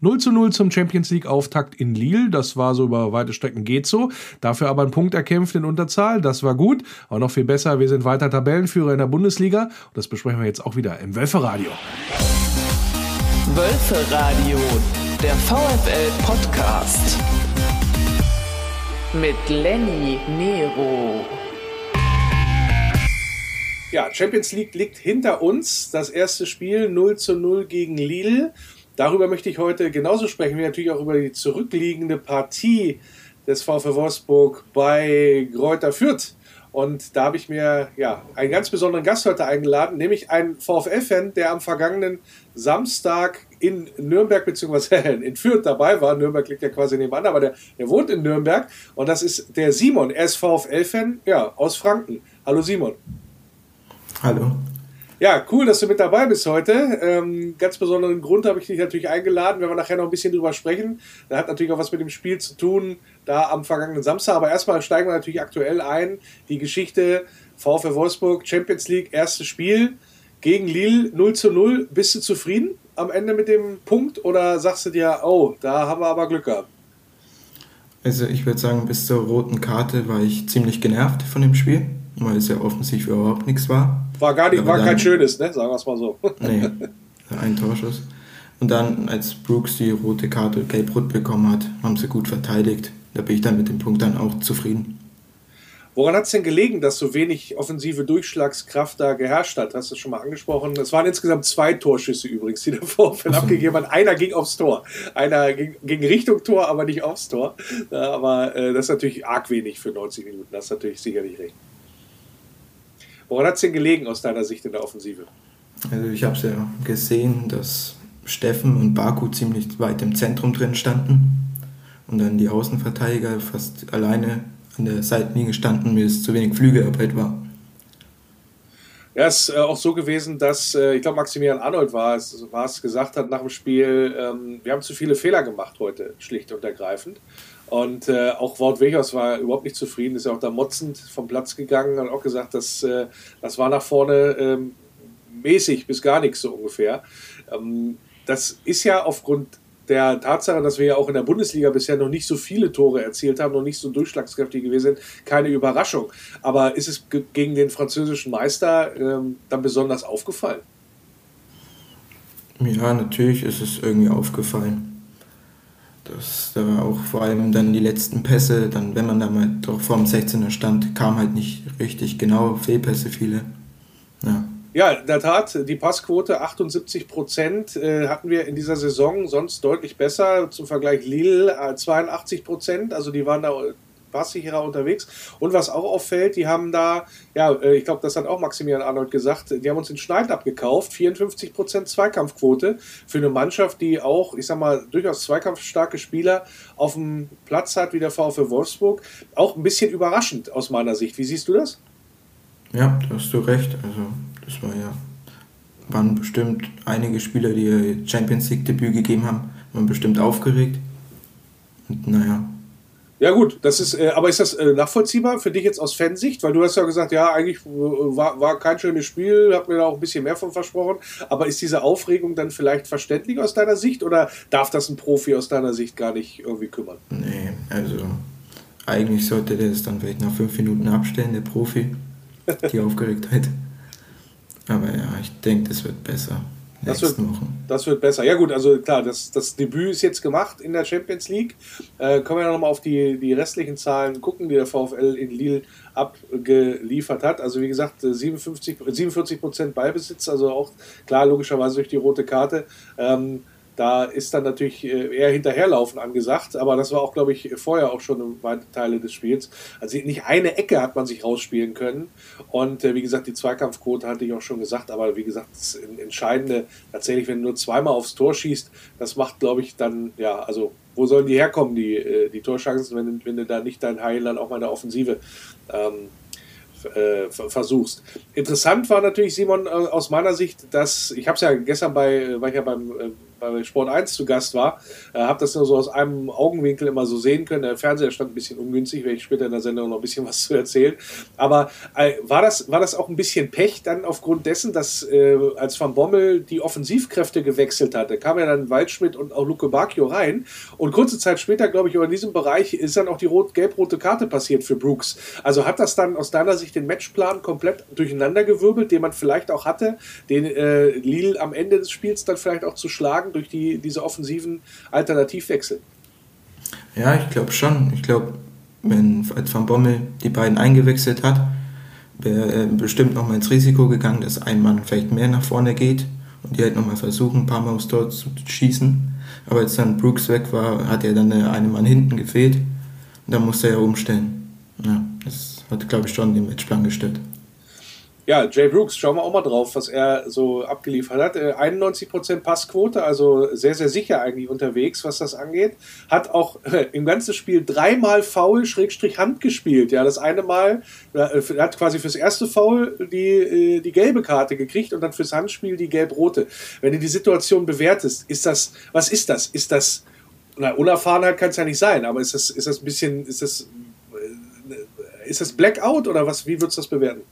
0 zu 0 zum Champions League Auftakt in Lille. Das war so über weite Strecken geht so. Dafür aber ein Punkt erkämpft in Unterzahl. Das war gut. Aber noch viel besser, wir sind weiter Tabellenführer in der Bundesliga. Und das besprechen wir jetzt auch wieder im Wölferadio. Wölferadio, der VfL Podcast. Mit Lenny Nero. Ja, Champions League liegt hinter uns. Das erste Spiel 0 zu 0 gegen Lille. Darüber möchte ich heute genauso sprechen, wie natürlich auch über die zurückliegende Partie des VfW Wolfsburg bei Greuther Fürth. Und da habe ich mir ja, einen ganz besonderen Gast heute eingeladen, nämlich einen VfL-Fan, der am vergangenen Samstag in Nürnberg bzw. in Fürth dabei war. Nürnberg liegt ja quasi nebenan, aber der, der wohnt in Nürnberg. Und das ist der Simon. Er ist VfL-Fan ja, aus Franken. Hallo Simon. Hallo. Ja, cool, dass du mit dabei bist heute. Ähm, ganz besonderen Grund habe ich dich natürlich eingeladen, wenn wir nachher noch ein bisschen drüber sprechen. Da hat natürlich auch was mit dem Spiel zu tun, da am vergangenen Samstag. Aber erstmal steigen wir natürlich aktuell ein. Die Geschichte VfL Wolfsburg, Champions League, erstes Spiel gegen Lille 0 zu 0. Bist du zufrieden am Ende mit dem Punkt oder sagst du dir, oh, da haben wir aber Glück gehabt? Also ich würde sagen, bis zur roten Karte war ich ziemlich genervt von dem Spiel, weil es ja offensichtlich überhaupt nichts war. War gar nicht, war dann, kein schönes, ne? sagen wir es mal so. Nee, ein Torschuss. Und dann, als Brooks die rote Karte gelb-rot bekommen hat, haben sie gut verteidigt. Da bin ich dann mit dem Punkt dann auch zufrieden. Woran hat es denn gelegen, dass so wenig offensive Durchschlagskraft da geherrscht hat? Hast du schon mal angesprochen? Es waren insgesamt zwei Torschüsse übrigens, die der VfL so. abgegeben hat. Einer ging aufs Tor. Einer ging, ging, Richtung Tor, aber nicht aufs Tor. Aber äh, das ist natürlich arg wenig für 90 Minuten. Das ist natürlich sicherlich recht. Woran hat es denn gelegen aus deiner Sicht in der Offensive? Also ich habe es ja gesehen, dass Steffen und Baku ziemlich weit im Zentrum drin standen und dann die Außenverteidiger fast alleine an der Seitenlinie standen, mir es zu wenig Flügelarbeit war. Ja, es ist äh, auch so gewesen, dass, äh, ich glaube, Maximilian Arnold war es, war es gesagt hat nach dem Spiel, ähm, wir haben zu viele Fehler gemacht heute, schlicht und ergreifend. Und äh, auch Wout Wechers war überhaupt nicht zufrieden, ist ja auch da motzend vom Platz gegangen, hat auch gesagt, dass, äh, das war nach vorne ähm, mäßig bis gar nichts so ungefähr. Ähm, das ist ja aufgrund der Tatsache, dass wir ja auch in der Bundesliga bisher noch nicht so viele Tore erzielt haben, noch nicht so durchschlagskräftig gewesen sind, keine Überraschung. Aber ist es gegen den französischen Meister ähm, dann besonders aufgefallen? Ja, natürlich ist es irgendwie aufgefallen. Das, da war auch vor allem dann die letzten Pässe, dann wenn man da mal doch vor dem 16er stand, kam halt nicht richtig genau, Fehlpässe viele. Ja. Ja, in der Tat, die Passquote 78 Prozent äh, hatten wir in dieser Saison sonst deutlich besser. Zum Vergleich Lille äh, 82 Prozent, also die waren da passsicherer unterwegs. Und was auch auffällt, die haben da, ja, äh, ich glaube, das hat auch Maximilian Arnold gesagt, die haben uns den Schneid abgekauft, 54% Zweikampfquote für eine Mannschaft, die auch, ich sag mal, durchaus zweikampfstarke Spieler auf dem Platz hat, wie der VfL Wolfsburg. Auch ein bisschen überraschend aus meiner Sicht. Wie siehst du das? Ja, da hast du recht. Also, das war ja, waren bestimmt einige Spieler, die ihr Champions League Debüt gegeben haben, waren bestimmt aufgeregt. Und naja, ja gut, das ist, äh, aber ist das äh, nachvollziehbar für dich jetzt aus Fansicht? Weil du hast ja gesagt, ja, eigentlich äh, war, war kein schönes Spiel, hab mir da auch ein bisschen mehr von versprochen. Aber ist diese Aufregung dann vielleicht verständlich aus deiner Sicht oder darf das ein Profi aus deiner Sicht gar nicht irgendwie kümmern? Nee, also eigentlich sollte der es dann vielleicht nach fünf Minuten abstellen, der Profi, die Aufgeregtheit. Aber ja, ich denke, das wird besser. Das wird, das wird besser. Ja gut, also klar, das, das Debüt ist jetzt gemacht in der Champions League. Äh, können wir ja nochmal auf die, die restlichen Zahlen gucken, die der VfL in Lille abgeliefert hat. Also wie gesagt, 57, 47 Prozent Ballbesitz, also auch klar logischerweise durch die rote Karte. Ähm, da ist dann natürlich äh, eher hinterherlaufen angesagt, aber das war auch, glaube ich, vorher auch schon in weite Teile des Spiels. Also nicht eine Ecke hat man sich rausspielen können. Und äh, wie gesagt, die Zweikampfquote hatte ich auch schon gesagt, aber wie gesagt, das Entscheidende tatsächlich, wenn du nur zweimal aufs Tor schießt, das macht, glaube ich, dann, ja, also wo sollen die herkommen, die, äh, die Torchancen, wenn, wenn du da nicht dein Heil dann auch mal in der Offensive ähm, äh, versuchst. Interessant war natürlich, Simon, aus meiner Sicht, dass ich habe es ja gestern bei, war ich ja beim bei Sport 1 zu Gast war, äh, habe das nur so aus einem Augenwinkel immer so sehen können. Der Fernseher stand ein bisschen ungünstig, werde ich später in der Sendung noch ein bisschen was zu erzählen. Aber äh, war, das, war das auch ein bisschen Pech dann aufgrund dessen, dass äh, als Van Bommel die Offensivkräfte gewechselt hat, da kam ja dann Waldschmidt und auch Luke Bacchio rein und kurze Zeit später, glaube ich, in diesem Bereich ist dann auch die gelb-rote Karte passiert für Brooks. Also hat das dann aus deiner Sicht den Matchplan komplett durcheinandergewirbelt, den man vielleicht auch hatte, den äh, Lille am Ende des Spiels dann vielleicht auch zu schlagen durch die, diese offensiven Alternativwechsel? Ja, ich glaube schon. Ich glaube, wenn Van Bommel die beiden eingewechselt hat, wäre er bestimmt noch mal ins Risiko gegangen, dass ein Mann vielleicht mehr nach vorne geht und die halt noch mal versuchen, ein paar Mal aufs Tor zu schießen. Aber als dann Brooks weg war, hat er dann eine Mann hinten gefehlt und dann musste er umstellen. Ja, das hat, glaube ich, schon den Matchplan gestört. Ja, Jay Brooks, schauen wir auch mal drauf, was er so abgeliefert hat. 91% äh, Passquote, also sehr, sehr sicher eigentlich unterwegs, was das angeht. Hat auch äh, im ganzen Spiel dreimal Foul, Schrägstrich Hand gespielt. Ja, das eine Mal, äh, hat quasi fürs erste Foul die, die gelbe Karte gekriegt und dann fürs Handspiel die gelb-rote. Wenn du die Situation bewertest, ist das, was ist das? Ist das, na, Unerfahrenheit kann es ja nicht sein, aber ist das, ist das ein bisschen, ist das, ist das Blackout oder was, wie würdest du das bewerten?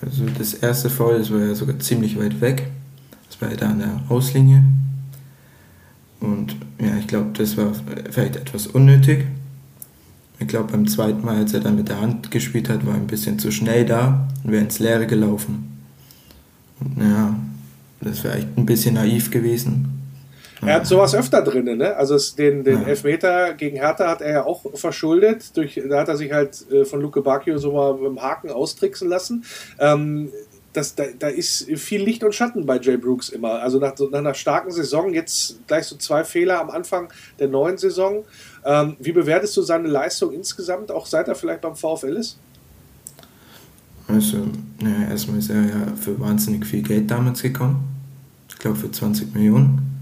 Also das erste Foul, das war ja sogar ziemlich weit weg. Das war ja da an der Auslinie. Und ja, ich glaube, das war vielleicht etwas unnötig. Ich glaube, beim zweiten Mal, als er dann mit der Hand gespielt hat, war er ein bisschen zu schnell da und wäre ins Leere gelaufen. Und ja, das wäre echt ein bisschen naiv gewesen. Er hat sowas öfter drin, ne? Also den, den ja. Elfmeter gegen Hertha hat er ja auch verschuldet. Durch, da hat er sich halt äh, von Luke Bacchio so mal mit dem Haken austricksen lassen. Ähm, das, da, da ist viel Licht und Schatten bei Jay Brooks immer. Also nach, nach einer starken Saison, jetzt gleich so zwei Fehler am Anfang der neuen Saison. Ähm, wie bewertest du seine Leistung insgesamt, auch seit er vielleicht beim VfL ist? Also, naja, erstmal ist er ja für wahnsinnig viel Geld damals gekommen. Ich glaube für 20 Millionen.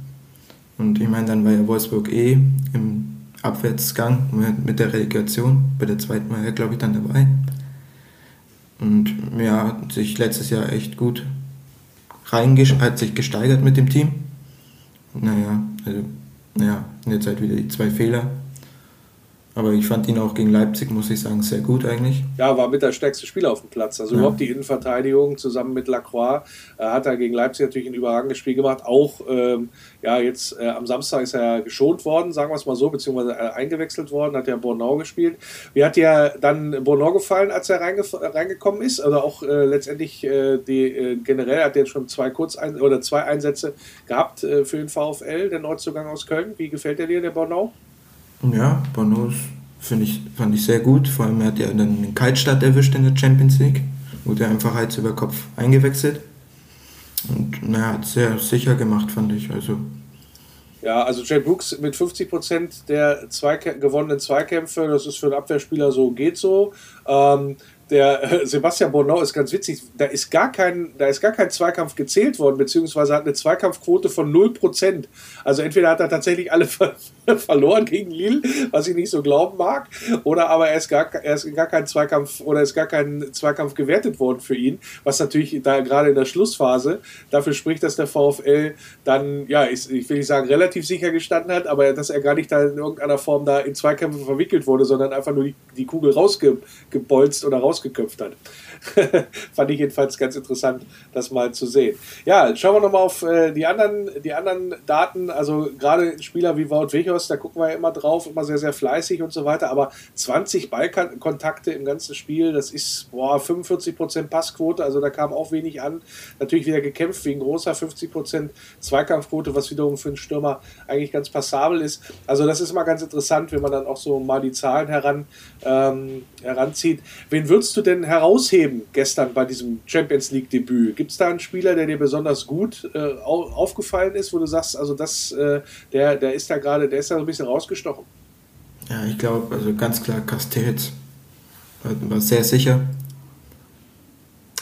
Und ich meine, dann war ja Wolfsburg eh im Abwärtsgang mit der Relegation. Bei der zweiten war er, glaube ich, dann dabei. Und ja, hat sich letztes Jahr echt gut reingesch hat sich gesteigert mit dem Team. Naja, also, naja, jetzt halt wieder die zwei Fehler aber ich fand ihn auch gegen Leipzig, muss ich sagen, sehr gut eigentlich. Ja, war mit der stärkste Spieler auf dem Platz. Also ja. überhaupt die Innenverteidigung zusammen mit Lacroix äh, hat er gegen Leipzig natürlich ein überragendes Spiel gemacht. Auch ähm, ja, jetzt äh, am Samstag ist er geschont worden, sagen wir es mal so, beziehungsweise äh, eingewechselt worden, hat ja Bornau gespielt. Wie hat dir dann Bornau gefallen, als er reinge reingekommen ist? Oder auch äh, letztendlich äh, die äh, generell hat er jetzt schon zwei Kurzein oder zwei Einsätze gehabt für den VfL, der Neuzugang aus Köln. Wie gefällt er dir, der Bornau? Ja, Bono ich, fand ich sehr gut. Vor allem er hat ja dann den Kaltstart erwischt in der Champions League. Wurde er einfach Hals über Kopf eingewechselt. Und naja, hat sehr sicher gemacht, fand ich. Also. Ja, also Jay Brooks mit 50% der Zweika gewonnenen Zweikämpfe, das ist für einen Abwehrspieler so, geht so. Ähm, der Sebastian Bonneau ist ganz witzig, da ist gar kein, da ist gar kein Zweikampf gezählt worden, beziehungsweise hat eine Zweikampfquote von 0%. Also entweder hat er tatsächlich alle ver verloren gegen Lille, was ich nicht so glauben mag, oder aber er ist gar, er ist gar kein Zweikampf oder ist gar kein Zweikampf gewertet worden für ihn, was natürlich da gerade in der Schlussphase dafür spricht, dass der VfL dann, ja, ich, ich will nicht sagen, relativ sicher gestanden hat, aber dass er gar nicht da in irgendeiner Form da in Zweikämpfe verwickelt wurde, sondern einfach nur die, die Kugel rausgebolzt oder raus rausgeköpft hat. Fand ich jedenfalls ganz interessant, das mal zu sehen. Ja, schauen wir nochmal auf äh, die, anderen, die anderen Daten. Also gerade Spieler wie Wout Wichos, da gucken wir ja immer drauf, immer sehr, sehr fleißig und so weiter. Aber 20 Ballkontakte im ganzen Spiel, das ist boah, 45% Passquote, also da kam auch wenig an. Natürlich wieder gekämpft wegen großer 50% Zweikampfquote, was wiederum für einen Stürmer eigentlich ganz passabel ist. Also das ist mal ganz interessant, wenn man dann auch so mal die Zahlen heran, ähm, heranzieht. Wen würdest du denn herausheben gestern bei diesem Champions League Debüt? Gibt es da einen Spieler, der dir besonders gut äh, aufgefallen ist, wo du sagst, also das, äh, der, der ist da gerade, der ist da so ein bisschen rausgestochen? Ja, ich glaube, also ganz klar Castells war sehr sicher.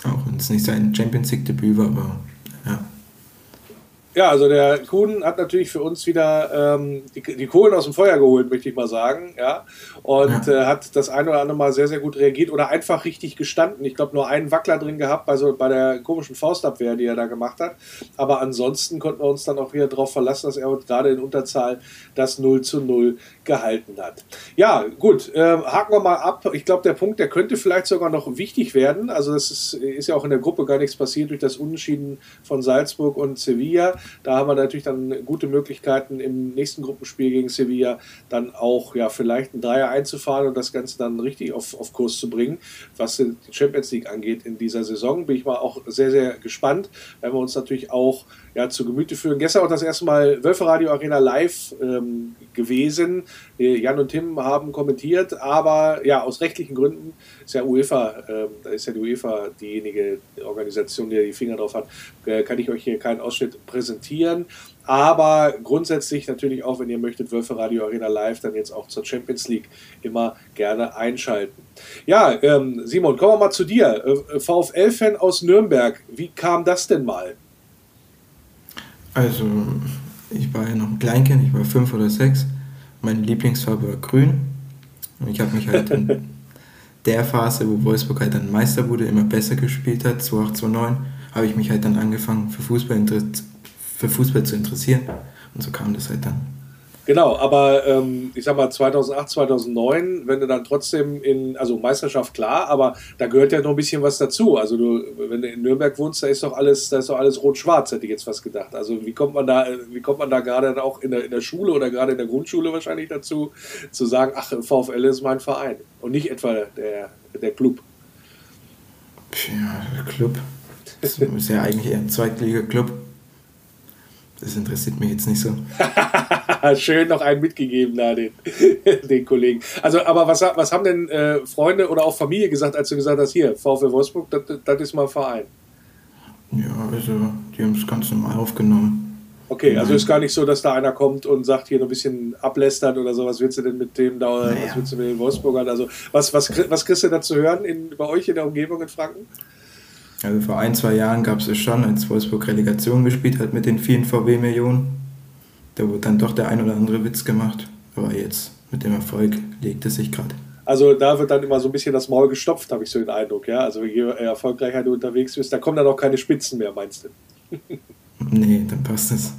Auch wenn es nicht sein Champions League Debüt war, aber ja. Also der Kuhn hat natürlich für uns wieder ähm, die, die Kohlen aus dem Feuer geholt, möchte ich mal sagen. Ja. Und ja. Äh, hat das ein oder andere Mal sehr, sehr gut reagiert oder einfach richtig gestanden. Ich glaube, nur einen Wackler drin gehabt bei, so, bei der komischen Faustabwehr, die er da gemacht hat. Aber ansonsten konnten wir uns dann auch wieder darauf verlassen, dass er gerade in Unterzahl das 0 zu 0 gehalten hat. Ja, gut, äh, haken wir mal ab. Ich glaube, der Punkt, der könnte vielleicht sogar noch wichtig werden. Also das ist, ist ja auch in der Gruppe gar nichts passiert durch das Unentschieden von Salzburg und Sevilla. Da haben wir natürlich dann gute Möglichkeiten im nächsten Gruppenspiel gegen Sevilla dann auch ja vielleicht ein Dreier einzufahren und das Ganze dann richtig auf, auf Kurs zu bringen. Was die Champions League angeht in dieser Saison, bin ich mal auch sehr, sehr gespannt, weil wir uns natürlich auch ja, zu Gemüte führen. Gestern auch das erste Mal Wölfe Radio Arena live ähm, gewesen. Äh, Jan und Tim haben kommentiert, aber ja, aus rechtlichen Gründen ist ja UEFA, ähm, da ist ja die UEFA diejenige Organisation, die die Finger drauf hat, äh, kann ich euch hier keinen Ausschnitt präsentieren. Aber grundsätzlich natürlich auch, wenn ihr möchtet, Wölfe Radio Arena Live, dann jetzt auch zur Champions League immer gerne einschalten. Ja, ähm, Simon, kommen wir mal zu dir. Äh, VfL-Fan aus Nürnberg, wie kam das denn mal? Also, ich war ja noch ein Kleinkind, ich war fünf oder sechs. Meine Lieblingsfarbe war grün. Und ich habe mich halt in der Phase, wo Wolfsburg halt dann Meister wurde, immer besser gespielt hat, 2008, 2009, habe ich mich halt dann angefangen für Fußball, für Fußball zu interessieren. Und so kam das halt dann. Genau, aber ähm, ich sag mal 2008, 2009, wenn du dann trotzdem in, also Meisterschaft klar, aber da gehört ja noch ein bisschen was dazu. Also du, wenn du in Nürnberg wohnst, da ist doch alles, da ist doch alles rot-schwarz, hätte ich jetzt fast gedacht. Also wie kommt man da, wie kommt man da gerade auch in der, in der Schule oder gerade in der Grundschule wahrscheinlich dazu, zu sagen, ach, VfL ist mein Verein und nicht etwa der, der Club? Ja, der Club. Das ist ja eigentlich eher ein Zweitliga-Club. Das interessiert mich jetzt nicht so. Schön noch einen mitgegeben da, den, den Kollegen. Also, aber was, was haben denn äh, Freunde oder auch Familie gesagt, als du gesagt hast, hier, VfL Wolfsburg, das ist mein Verein? Ja, also, die haben es ganz normal aufgenommen. Okay, also ist gar nicht so, dass da einer kommt und sagt, hier noch ein bisschen ablästert oder so, was willst du denn mit dem da, naja. was willst du mit den Wolfsburgern? Also, was, was, was kriegst du da zu hören in, bei euch in der Umgebung in Franken? Also vor ein, zwei Jahren gab es es schon, als Wolfsburg Relegation gespielt hat mit den vielen VW-Millionen. Da wurde dann doch der ein oder andere Witz gemacht. Aber jetzt mit dem Erfolg legt es sich gerade. Also da wird dann immer so ein bisschen das Maul gestopft, habe ich so den Eindruck. Ja? Also je erfolgreicher du unterwegs bist, da kommen dann auch keine Spitzen mehr, meinst du? Nee, dann passt es.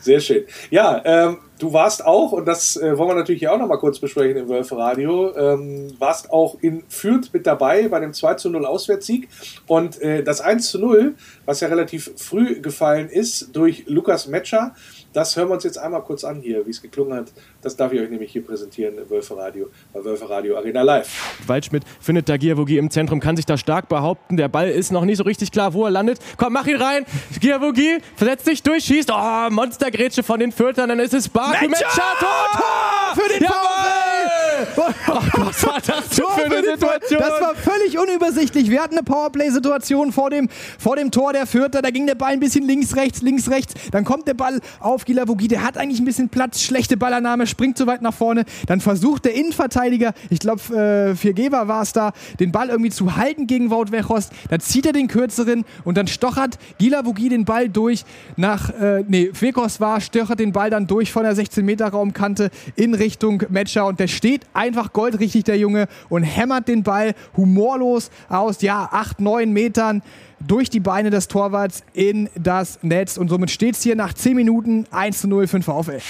Sehr schön. Ja, ähm, du warst auch, und das äh, wollen wir natürlich hier auch nochmal kurz besprechen im Wölfe Radio, ähm, warst auch in Fürth mit dabei bei dem 2 zu 0 Auswärtssieg. Und äh, das 1 zu 0, was ja relativ früh gefallen ist, durch Lukas Metscher, das hören wir uns jetzt einmal kurz an hier, wie es geklungen hat. Das darf ich euch nämlich hier präsentieren im Wölfe Radio, bei Wölfe Radio Arena Live. Waldschmidt findet da Giavogi im Zentrum, kann sich da stark behaupten. Der Ball ist noch nicht so richtig klar, wo er landet. Komm, mach ihn rein. Giavogi versetzt sich durch, schießt. Oh, Monstergrätsche von den Fürtern. Dann ist es Baku Metscher. Tor! Tor! Für den VfL! Was war das Tor für eine Situation? Das war völlig unübersichtlich. Wir hatten eine Powerplay-Situation vor dem, vor dem Tor der Fürther. Da ging der Ball ein bisschen links, rechts, links, rechts. Dann kommt der Ball auf Gilavogi. Der hat eigentlich ein bisschen Platz. Schlechte Ballannahme, springt zu weit nach vorne. Dann versucht der Innenverteidiger, ich glaube, äh, Viergeber war es da, den Ball irgendwie zu halten gegen Wout Weghorst. Dann zieht er den kürzeren und dann stochert Gilavogi den Ball durch nach, äh, nee, Weghorst war, stochert den Ball dann durch von der 16-Meter-Raumkante in Richtung Matcher und der steht einfach goldrichtig, der Junge, und hämmert den Ball humorlos aus, ja, 8, 9 Metern durch die Beine des Torwarts in das Netz. Und somit steht es hier nach 10 Minuten 1 zu 0 für den VfL.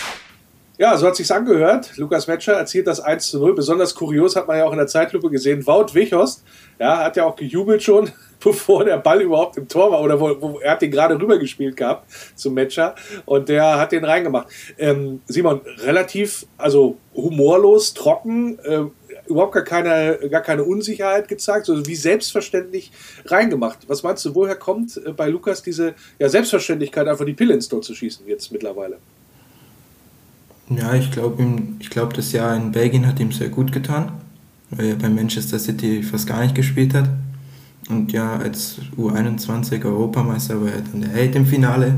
Ja, so hat sich's angehört. Lukas Metscher erzielt das 1 zu 0. Besonders kurios hat man ja auch in der Zeitlupe gesehen. Wout Wichhorst, ja, hat ja auch gejubelt schon, bevor der Ball überhaupt im Tor war. Oder wo, wo er hat den gerade rübergespielt gehabt zum Metscher und der hat den reingemacht. Ähm, Simon, relativ, also humorlos, trocken, äh, überhaupt gar keine, gar keine Unsicherheit gezeigt, also wie selbstverständlich reingemacht. Was meinst du, woher kommt äh, bei Lukas diese ja, Selbstverständlichkeit, einfach die Pille ins Tor zu schießen jetzt mittlerweile? Ja, ich glaube, ich glaub, das Jahr in Belgien hat ihm sehr gut getan, weil er bei Manchester City fast gar nicht gespielt hat. Und ja, als U21 Europameister war er dann der Held im Finale.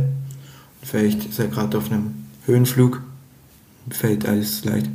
Vielleicht ist er gerade auf einem Höhenflug. Fällt alles leicht.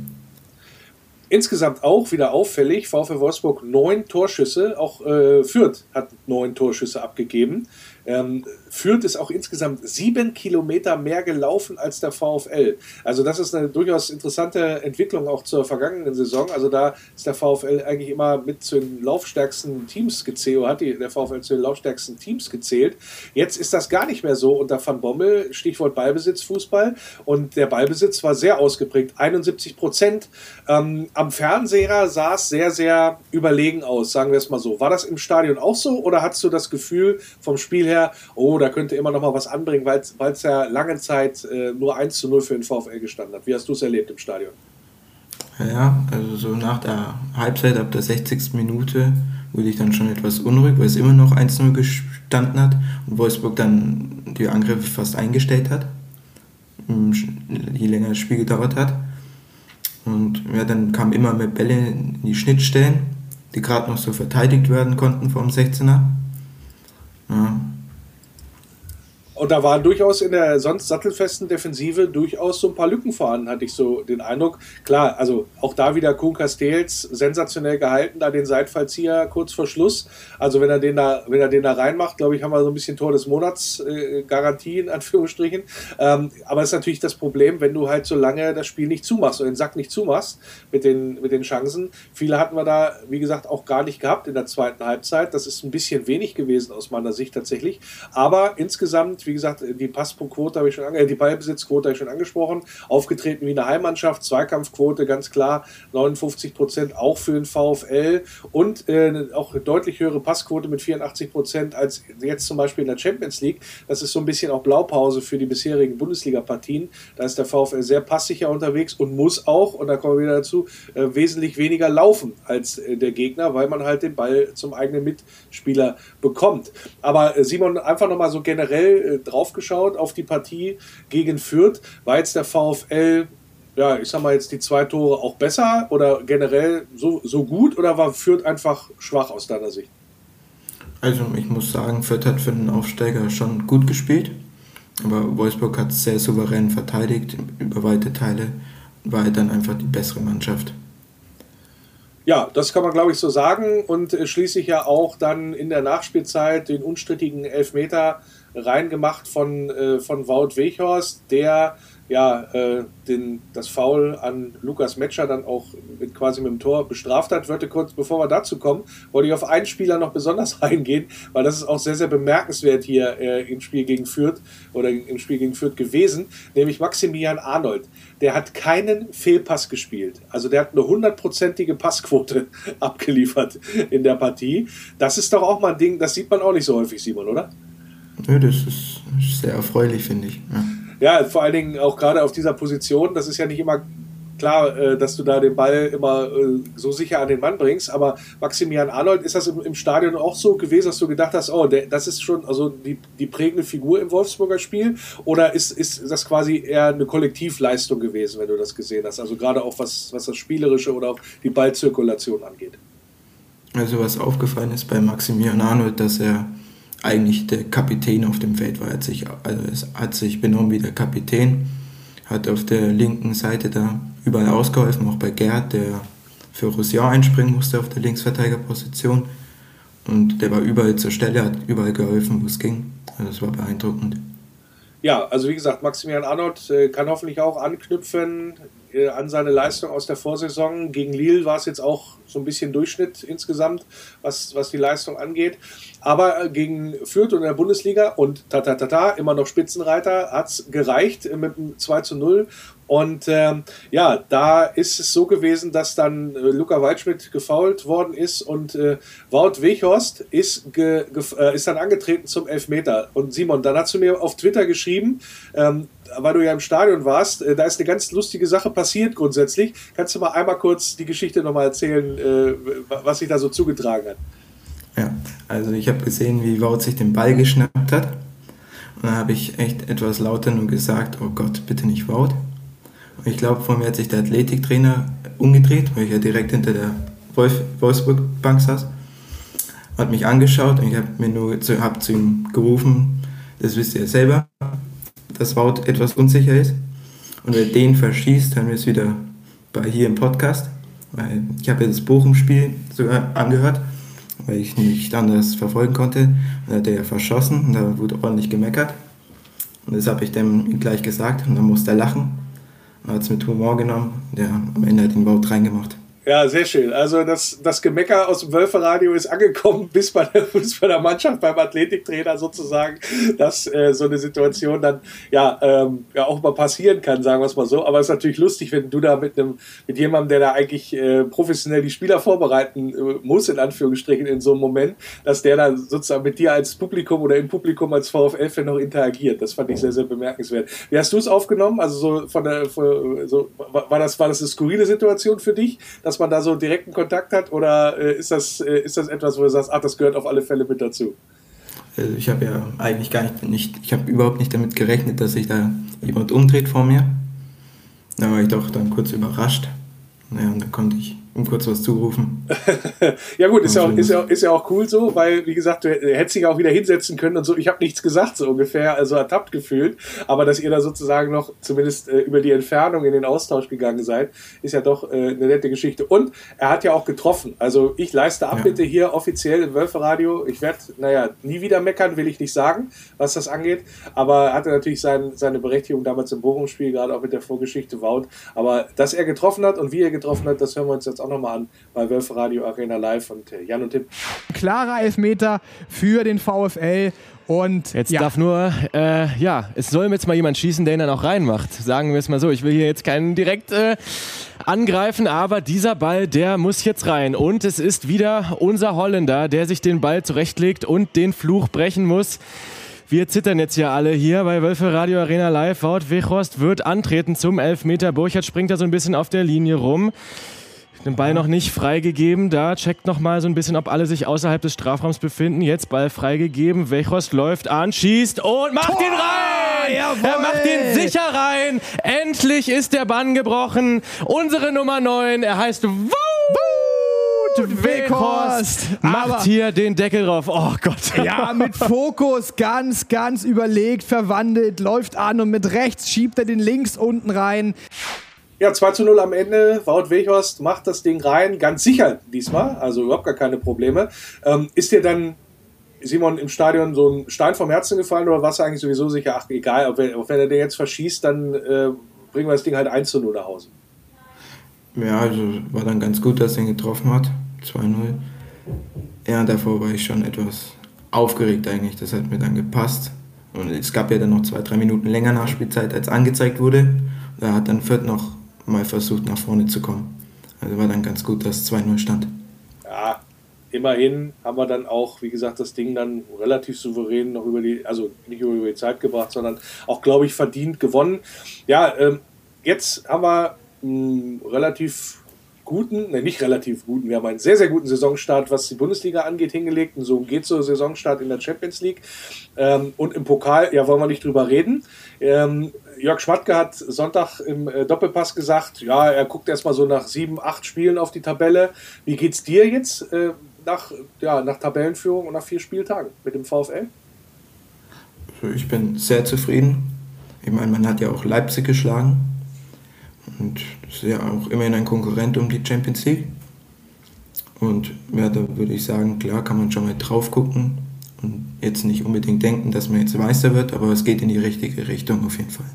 Insgesamt auch wieder auffällig, VfL Wolfsburg neun Torschüsse, auch äh, Fürth hat neun Torschüsse abgegeben. Ähm, Fürth ist auch insgesamt sieben Kilometer mehr gelaufen als der VfL. Also das ist eine durchaus interessante Entwicklung auch zur vergangenen Saison. Also da ist der VfL eigentlich immer mit zu den laufstärksten Teams gezählt, hat die, der VfL zu den laufstärksten Teams gezählt. Jetzt ist das gar nicht mehr so unter Van Bommel, Stichwort Ballbesitz, Fußball. Und der Ballbesitz war sehr ausgeprägt, 71 Prozent. Ähm, am Fernseher sah es sehr, sehr überlegen aus, sagen wir es mal so. War das im Stadion auch so oder hattest du das Gefühl vom Spiel her, oh, da könnte immer noch mal was anbringen, weil es ja lange Zeit äh, nur 1 zu 0 für den VfL gestanden hat? Wie hast du es erlebt im Stadion? Ja, also so nach der Halbzeit, ab der 60. Minute, wurde ich dann schon etwas unruhig, weil es immer noch 1-0 gestanden hat und Wolfsburg dann die Angriffe fast eingestellt hat, je länger das Spiel gedauert hat. Und ja, dann kamen immer mehr Bälle in die Schnittstellen, die gerade noch so verteidigt werden konnten vom 16er. Ja, und da waren durchaus in der sonst sattelfesten Defensive durchaus so ein paar Lücken vorhanden, hatte ich so den Eindruck. Klar, also auch da wieder Kuhn Castells sensationell gehalten, da den Seitfallzieher kurz vor Schluss. Also wenn er den da, wenn er den da reinmacht, glaube ich, haben wir so ein bisschen Tor des Monats äh, Garantie in Anführungsstrichen. Ähm, aber es ist natürlich das Problem, wenn du halt so lange das Spiel nicht zumachst und den Sack nicht zumachst mit den, mit den Chancen. Viele hatten wir da, wie gesagt, auch gar nicht gehabt in der zweiten Halbzeit. Das ist ein bisschen wenig gewesen aus meiner Sicht tatsächlich. Aber insgesamt wie gesagt, die Passquote habe ich schon äh, die Ballbesitzquote habe ich schon angesprochen. Aufgetreten wie eine Heimmannschaft, Zweikampfquote ganz klar 59 Prozent auch für den VfL und äh, auch deutlich höhere Passquote mit 84 Prozent als jetzt zum Beispiel in der Champions League. Das ist so ein bisschen auch Blaupause für die bisherigen Bundesliga-Partien. Da ist der VfL sehr passsicher unterwegs und muss auch, und da kommen wir wieder dazu, äh, wesentlich weniger laufen als äh, der Gegner, weil man halt den Ball zum eigenen Mitspieler bekommt. Aber äh, Simon, einfach nochmal so generell äh, drauf geschaut auf die Partie gegen Fürth. War jetzt der VfL, ja, ich sag mal jetzt die zwei Tore auch besser oder generell so, so gut oder war Fürth einfach schwach aus deiner Sicht? Also ich muss sagen, Fürth hat für den Aufsteiger schon gut gespielt, aber Wolfsburg hat sehr souverän verteidigt über weite Teile, war dann einfach die bessere Mannschaft. Ja, das kann man glaube ich so sagen und äh, schließlich ja auch dann in der Nachspielzeit den unstrittigen Elfmeter reingemacht von, äh, von Wout Weghorst, der ja äh, den, das Foul an Lukas Metscher dann auch mit, quasi mit dem Tor bestraft hat. Würde kurz, bevor wir dazu kommen, wollte ich auf einen Spieler noch besonders eingehen, weil das ist auch sehr, sehr bemerkenswert hier äh, im Spiel gegen Fürth oder im Spiel gegen Fürth gewesen, nämlich Maximilian Arnold. Der hat keinen Fehlpass gespielt. Also der hat eine hundertprozentige Passquote abgeliefert in der Partie. Das ist doch auch mal ein Ding, das sieht man auch nicht so häufig, Simon, oder? Ja, das ist sehr erfreulich, finde ich. Ja. ja. vor allen Dingen auch gerade auf dieser Position, das ist ja nicht immer klar, äh, dass du da den Ball immer äh, so sicher an den Mann bringst, aber Maximilian Arnold, ist das im, Stadion auch so gewesen, dass du gedacht hast, oh, das ist schon also die, die prägende Figur im Wolfsburger Spiel oder ist, ist das quasi eher eine Kollektivleistung gewesen, wenn du das gesehen hast, also gerade auch was, was das Spielerische oder auch die Ballzirkulation angeht? Also was aufgefallen ist bei Maximilian Arnold, dass er eigentlich der Kapitän auf dem Feld war. Er hat sich, also es hat sich benommen wie der Kapitän, hat auf der linken Seite da überall ausgeholfen, auch bei Gerd, der für Roussillon einspringen musste auf der Linksverteidigerposition. Und der war überall zur Stelle, hat überall geholfen, wo es ging. Also das war beeindruckend. Ja, also wie gesagt, Maximilian Arnold äh, kann hoffentlich auch anknüpfen äh, an seine Leistung aus der Vorsaison. Gegen Lille war es jetzt auch so ein bisschen Durchschnitt insgesamt, was, was die Leistung angeht. Aber äh, gegen Fürth und der Bundesliga und ta, ta, ta, ta immer noch Spitzenreiter hat es gereicht mit einem 2 zu 0. Und ähm, ja, da ist es so gewesen, dass dann äh, Luca Waldschmidt gefault worden ist und äh, Wout Weghorst ist, ge, ge, äh, ist dann angetreten zum Elfmeter. Und Simon, dann hast du mir auf Twitter geschrieben, ähm, weil du ja im Stadion warst, äh, da ist eine ganz lustige Sache passiert grundsätzlich. Kannst du mal einmal kurz die Geschichte nochmal erzählen, äh, was sich da so zugetragen hat? Ja, also ich habe gesehen, wie Wout sich den Ball geschnappt hat. Und dann habe ich echt etwas lauter nur gesagt, oh Gott, bitte nicht Wout. Und ich glaube, vor mir hat sich der Athletiktrainer umgedreht, weil ich ja direkt hinter der Wolf Wolfsburg-Bank saß. Hat mich angeschaut und ich habe zu, hab zu ihm gerufen, das wisst ihr selber, dass Wout etwas unsicher ist. Und wer den verschießt, hören wir es wieder bei hier im Podcast. Weil ich habe ja das Bochum-Spiel sogar angehört weil ich nicht anders verfolgen konnte. Dann hat er verschossen und da wurde ordentlich gemeckert. Und das habe ich dem gleich gesagt und dann musste er lachen. Und hat es mit Humor genommen. Der am Ende hat ihn überhaupt reingemacht. Ja, sehr schön. Also das, das Gemecker aus dem Wölferadio ist angekommen bis bei, der, bis bei der Mannschaft, beim Athletiktrainer sozusagen, dass äh, so eine Situation dann ja, ähm, ja auch mal passieren kann, sagen wir es mal so. Aber es ist natürlich lustig, wenn du da mit einem mit jemandem, der da eigentlich äh, professionell die Spieler vorbereiten äh, muss, in Anführungsstrichen, in so einem Moment, dass der dann sozusagen mit dir als Publikum oder im Publikum als VfL-Fan noch interagiert. Das fand ich sehr, sehr bemerkenswert. Wie hast du es aufgenommen? Also so von der von, so, war das, war das eine skurrile Situation für dich, dass dass man da so direkten Kontakt hat? Oder äh, ist, das, äh, ist das etwas, wo du sagst, ach, das gehört auf alle Fälle mit dazu? Also ich habe ja eigentlich gar nicht, nicht ich habe überhaupt nicht damit gerechnet, dass sich da jemand umdreht vor mir. Da war ich doch dann kurz überrascht. Naja, und dann konnte ich um kurz was zurufen. ja gut, ist ja, auch, ist, ja, ist ja auch cool so, weil, wie gesagt, du hättest dich auch wieder hinsetzen können und so. Ich habe nichts gesagt, so ungefähr, also ertappt gefühlt. Aber dass ihr da sozusagen noch zumindest äh, über die Entfernung in den Austausch gegangen seid, ist ja doch äh, eine nette Geschichte. Und er hat ja auch getroffen. Also ich leiste Abbitte ja. hier offiziell im Wölferadio. Ich werde, naja, nie wieder meckern, will ich nicht sagen, was das angeht. Aber er hatte natürlich sein, seine Berechtigung damals im Bochum-Spiel, gerade auch mit der Vorgeschichte Wout. Aber dass er getroffen hat und wie er getroffen hat, das hören wir uns jetzt auch auch nochmal an bei Wölfe Radio Arena Live und äh, Jan und Tim. Klarer Elfmeter für den VfL. Und jetzt ja. darf nur, äh, ja, es soll jetzt mal jemand schießen, der ihn dann auch reinmacht. Sagen wir es mal so. Ich will hier jetzt keinen direkt äh, angreifen, aber dieser Ball, der muss jetzt rein. Und es ist wieder unser Holländer, der sich den Ball zurechtlegt und den Fluch brechen muss. Wir zittern jetzt ja alle hier bei Wölfe Radio Arena Live. Wout Weghorst wird antreten zum Elfmeter. Burchard springt da so ein bisschen auf der Linie rum den Ball noch nicht freigegeben. Da checkt noch mal so ein bisschen, ob alle sich außerhalb des Strafraums befinden. Jetzt Ball freigegeben. Wechhorst läuft an, schießt und macht Tor! ihn rein! Jawohl! Er macht ihn sicher rein. Endlich ist der Bann gebrochen. Unsere Nummer 9, er heißt Wut! Weghorst macht hier den Deckel drauf. Oh Gott. Ja, mit Fokus ganz, ganz überlegt, verwandelt, läuft an und mit rechts schiebt er den links unten rein. Ja, 2 zu 0 am Ende. Wout Weghorst macht das Ding rein, ganz sicher diesmal, also überhaupt gar keine Probleme. Ähm, ist dir dann, Simon, im Stadion so ein Stein vom Herzen gefallen oder warst du eigentlich sowieso sicher, ach egal, auch wenn, auch wenn er den jetzt verschießt, dann äh, bringen wir das Ding halt 1 zu 0 nach Hause? Ja, also war dann ganz gut, dass er ihn getroffen hat. 2-0. Ja, davor war ich schon etwas aufgeregt eigentlich. Das hat mir dann gepasst. Und es gab ja dann noch zwei, drei Minuten länger Nachspielzeit, als angezeigt wurde. Da hat dann Fürth noch mal versucht, nach vorne zu kommen. Also war dann ganz gut, dass 2-0 stand. Ja, immerhin haben wir dann auch, wie gesagt, das Ding dann relativ souverän noch über die, also nicht über die Zeit gebracht, sondern auch, glaube ich, verdient gewonnen. Ja, ähm, jetzt haben wir einen relativ guten, ne, nicht relativ guten, wir haben einen sehr, sehr guten Saisonstart, was die Bundesliga angeht, hingelegt. Und so geht so Saisonstart in der Champions League. Ähm, und im Pokal, ja, wollen wir nicht drüber reden. Ähm, Jörg Schmatke hat Sonntag im äh, Doppelpass gesagt, ja, er guckt erstmal so nach sieben, acht Spielen auf die Tabelle. Wie geht's dir jetzt äh, nach, ja, nach Tabellenführung und nach vier Spieltagen mit dem VfL? Also ich bin sehr zufrieden. Ich meine, man hat ja auch Leipzig geschlagen. Und das ist ja auch immerhin ein Konkurrent um die Champions League. Und ja, da würde ich sagen, klar kann man schon mal drauf gucken und jetzt nicht unbedingt denken, dass man jetzt Meister wird, aber es geht in die richtige Richtung auf jeden Fall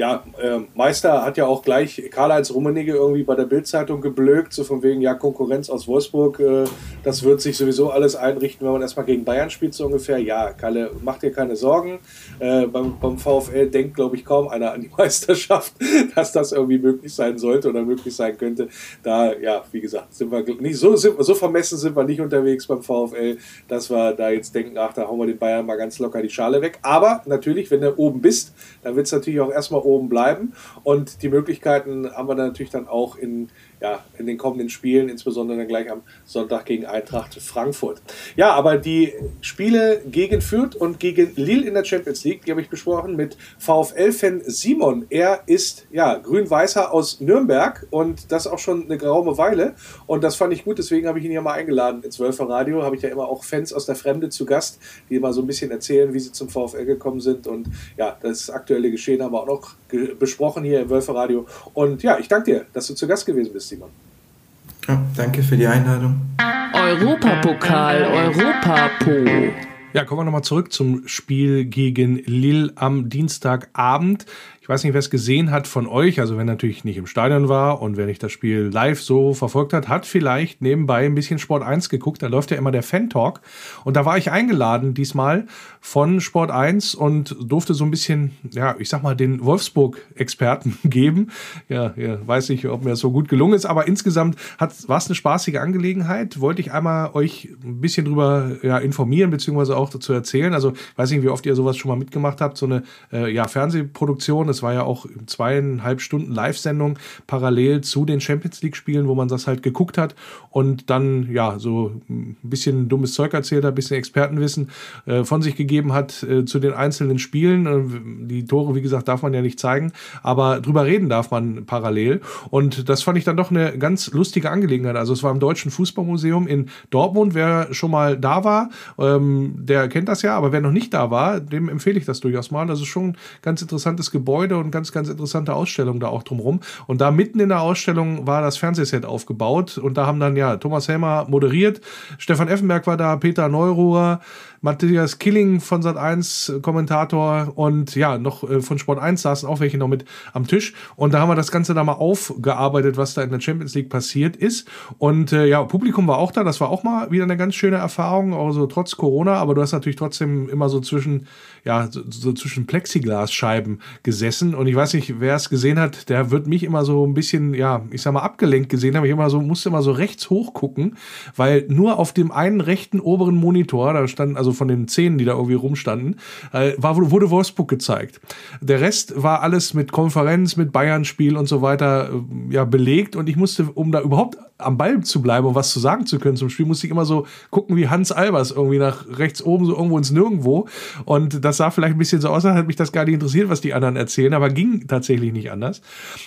ja, äh, Meister hat ja auch gleich Karl-Heinz Rummenigge irgendwie bei der Bildzeitung geblökt, so von wegen, ja, Konkurrenz aus Wolfsburg, äh, das wird sich sowieso alles einrichten, wenn man erstmal gegen Bayern spielt, so ungefähr. Ja, Kalle, mach dir keine Sorgen. Äh, beim, beim VfL denkt, glaube ich, kaum einer an die Meisterschaft, dass das irgendwie möglich sein sollte oder möglich sein könnte. Da, ja, wie gesagt, sind wir nicht so, sind, so vermessen sind wir nicht unterwegs beim VfL, dass wir da jetzt denken, ach, da hauen wir den Bayern mal ganz locker die Schale weg. Aber natürlich, wenn du oben bist, dann wird es natürlich auch erstmal oben bleiben. Und die Möglichkeiten haben wir dann natürlich dann auch in ja, in den kommenden Spielen, insbesondere dann gleich am Sonntag gegen Eintracht Frankfurt. Ja, aber die Spiele gegen Fürth und gegen Lille in der Champions League, die habe ich besprochen mit VfL-Fan Simon. Er ist ja grün-weißer aus Nürnberg und das auch schon eine geraume Weile. Und das fand ich gut, deswegen habe ich ihn hier mal eingeladen ins Wölfer Radio. Habe ich ja immer auch Fans aus der Fremde zu Gast, die immer so ein bisschen erzählen, wie sie zum VfL gekommen sind. Und ja, das aktuelle Geschehen haben wir auch noch besprochen hier im Wölfer Radio. Und ja, ich danke dir, dass du zu Gast gewesen bist. Simon. Ja, danke für die Einladung. Europapokal Europapo. Ja, kommen wir nochmal zurück zum Spiel gegen Lille am Dienstagabend. Weiß nicht, wer es gesehen hat von euch, also wer natürlich nicht im Stadion war und wer nicht das Spiel live so verfolgt hat, hat vielleicht nebenbei ein bisschen Sport 1 geguckt. Da läuft ja immer der Fan-Talk. Und da war ich eingeladen diesmal von Sport 1 und durfte so ein bisschen, ja, ich sag mal, den Wolfsburg-Experten geben. Ja, ja, weiß nicht, ob mir das so gut gelungen ist, aber insgesamt war es eine spaßige Angelegenheit. Wollte ich einmal euch ein bisschen drüber ja, informieren, beziehungsweise auch dazu erzählen. Also, weiß nicht, wie oft ihr sowas schon mal mitgemacht habt, so eine äh, ja, Fernsehproduktion. Das war ja auch zweieinhalb Stunden Live-Sendung parallel zu den Champions League-Spielen, wo man das halt geguckt hat und dann ja so ein bisschen dummes Zeug erzählt hat, ein bisschen Expertenwissen äh, von sich gegeben hat äh, zu den einzelnen Spielen. Äh, die Tore, wie gesagt, darf man ja nicht zeigen, aber drüber reden darf man parallel. Und das fand ich dann doch eine ganz lustige Angelegenheit. Also es war im Deutschen Fußballmuseum in Dortmund. Wer schon mal da war, ähm, der kennt das ja, aber wer noch nicht da war, dem empfehle ich das durchaus mal. Das ist schon ein ganz interessantes Gebäude und ganz, ganz interessante Ausstellung da auch drumherum. Und da mitten in der Ausstellung war das Fernsehset aufgebaut und da haben dann ja Thomas Helmer moderiert, Stefan Effenberg war da, Peter Neururer, Matthias Killing von Sat1 Kommentator und ja, noch äh, von Sport 1 saßen auch welche noch mit am Tisch. Und da haben wir das Ganze da mal aufgearbeitet, was da in der Champions League passiert ist. Und äh, ja, Publikum war auch da, das war auch mal wieder eine ganz schöne Erfahrung, also trotz Corona, aber du hast natürlich trotzdem immer so zwischen ja, so, so zwischen Plexiglasscheiben gesessen. Und ich weiß nicht, wer es gesehen hat, der wird mich immer so ein bisschen, ja, ich sag mal abgelenkt gesehen haben, ich immer so musste immer so rechts hoch gucken, weil nur auf dem einen rechten oberen Monitor, da standen also von den Zähnen, die da irgendwie rumstanden, äh, war, wurde Wolfsburg gezeigt. Der Rest war alles mit Konferenz, mit Bayern-Spiel und so weiter äh, ja belegt und ich musste, um da überhaupt am Ball zu bleiben und was zu sagen zu können zum Spiel, musste ich immer so gucken wie Hans Albers irgendwie nach rechts oben, so irgendwo ins Nirgendwo. Und das sah vielleicht ein bisschen so aus, als hat mich das gar nicht interessiert, was die anderen erzählen, aber ging tatsächlich nicht anders.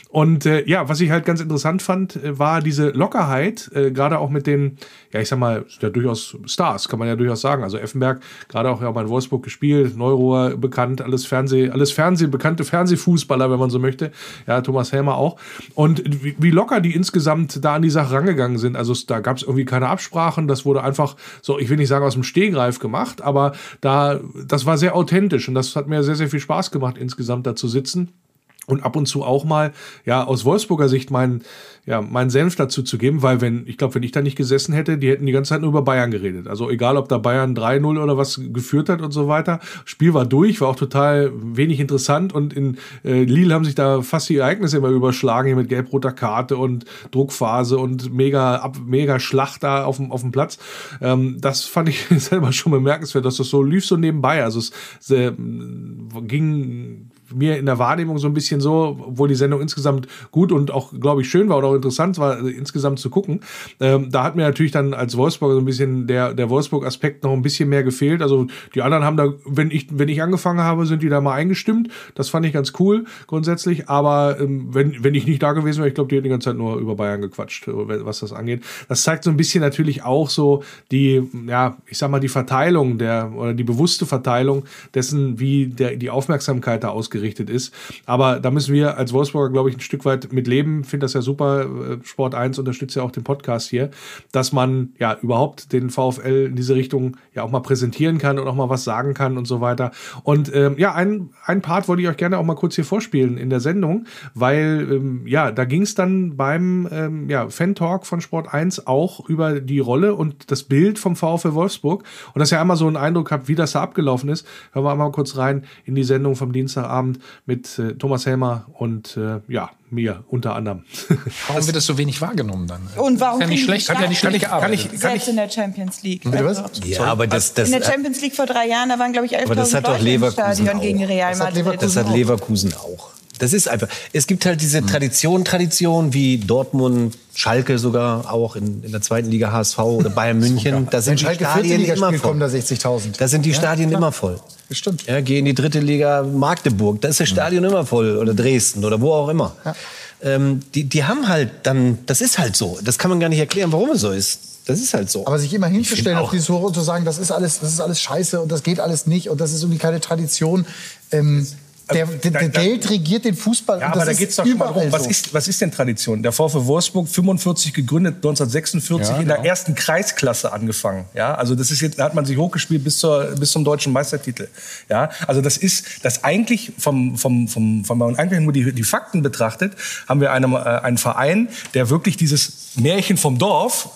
Und äh, ja, was ich halt ganz interessant fand, äh, war diese Lockerheit, äh, gerade auch mit den, ja, ich sag mal, ja durchaus Stars, kann man ja durchaus sagen. Also Effenberg, gerade auch ja mal in Wolfsburg gespielt, Neurohr bekannt, alles Fernseh, alles Fernseh, bekannte Fernsehfußballer, wenn man so möchte. Ja, Thomas Helmer auch. Und wie, wie locker die insgesamt da an die Sache rangegangen sind. Also da gab es irgendwie keine Absprachen, das wurde einfach so, ich will nicht sagen aus dem Stehgreif gemacht, aber da, das war sehr authentisch und das hat mir sehr, sehr viel Spaß gemacht, insgesamt da zu sitzen und ab und zu auch mal, ja, aus Wolfsburger Sicht meinen, ja, meinen Senf dazu zu geben, weil wenn, ich glaube, wenn ich da nicht gesessen hätte, die hätten die ganze Zeit nur über Bayern geredet. Also egal, ob da Bayern 3-0 oder was geführt hat und so weiter. Spiel war durch, war auch total wenig interessant und in äh, Lille haben sich da fast die Ereignisse immer überschlagen, hier mit gelb-roter Karte und Druckphase und mega, ab, mega Schlacht da auf dem, auf dem Platz. Ähm, das fand ich selber schon bemerkenswert, dass das so lief so nebenbei. Also es, äh, ging mir in der Wahrnehmung so ein bisschen so, obwohl die Sendung insgesamt gut und auch, glaube ich, schön war und auch interessant war, äh, insgesamt zu gucken. Ähm, da hat mir natürlich dann als Wolfsburger so ein bisschen der, der Wolfsburg-Aspekt noch ein bisschen mehr gefehlt. Also die anderen haben da, wenn ich, wenn ich angefangen habe, sind die da mal eingestimmt. Das fand ich ganz cool grundsätzlich. Aber ähm, wenn, wenn ich nicht da gewesen wäre, ich glaube, die hätten die ganze Zeit nur über Bayern gequatscht, äh, was das angeht. Das zeigt so ein bisschen natürlich auch so die, ja, ich sag mal, die Verteilung der oder die bewusste Verteilung dessen, wie der, die Aufmerksamkeit da ausgerichtet ist. Aber da müssen wir als Wolfsburger, glaube ich, ein Stück weit mit leben. Finde das ja super. Sport 1 unterstützt ja auch den Podcast hier, dass man ja überhaupt den VfL in diese Richtung ja auch mal präsentieren kann und auch mal was sagen kann und so weiter. Und ähm, ja, ein, ein Part wollte ich euch gerne auch mal kurz hier vorspielen in der Sendung, weil ähm, ja, da ging es dann beim ähm, ja, Fan-Talk von Sport 1 auch über die Rolle und das Bild vom VfL Wolfsburg. Und dass ihr einmal so einen Eindruck habt, wie das da abgelaufen ist, hören wir einmal kurz rein in die Sendung vom Dienstagabend mit äh, Thomas Helmer und äh, ja, mir unter anderem. Warum wird das so wenig wahrgenommen dann? Und warum nicht kriegen schlecht, hat ja nicht schlecht gearbeitet. nicht selbst in der Champions League? Bitte was? Also, Ja, aber das, das, in der Champions League vor drei Jahren, da waren glaube ich 11.000 Aber das hat doch Leute im Leverkusen Stadion auch. gegen Real Das hat Madrid. Leverkusen das hat auch. Leverkusen auch. Das ist einfach. Es gibt halt diese Tradition, Tradition wie Dortmund, Schalke sogar auch in, in der zweiten Liga HSV oder Bayern München. Da Wenn sind die Schalke Stadien 14 Liga immer da voll. 60.000. Da sind die Stadien immer voll. Das stimmt. Ja, geh in die dritte Liga Magdeburg, da ist das Stadion immer voll oder Dresden oder wo auch immer. Ähm, die, die haben halt dann, das ist halt so. Das kann man gar nicht erklären, warum es so ist. Das ist halt so. Aber sich immer hinzustellen auf diese Tore und zu sagen, das ist alles, das ist alles scheiße und das geht alles nicht und das ist irgendwie keine Tradition. Ähm, Der, der, der Geld regiert den Fußball. Ja, und aber da geht es doch schon mal was so. ist, was ist denn Tradition? Der VfL Wolfsburg, 45 gegründet, 1946 Ja, in der genau. ersten Kreisklasse angefangen. Ja, also das ist jetzt, da hat man sich hochgespielt bis, zur, bis zum deutschen Meistertitel. Ja, also das ist, das eigentlich vom, vom, vom, vom, wenn man eigentlich nur die, die Fakten betrachtet, haben wir eine, äh, einen Verein, der wirklich dieses Märchen vom Dorf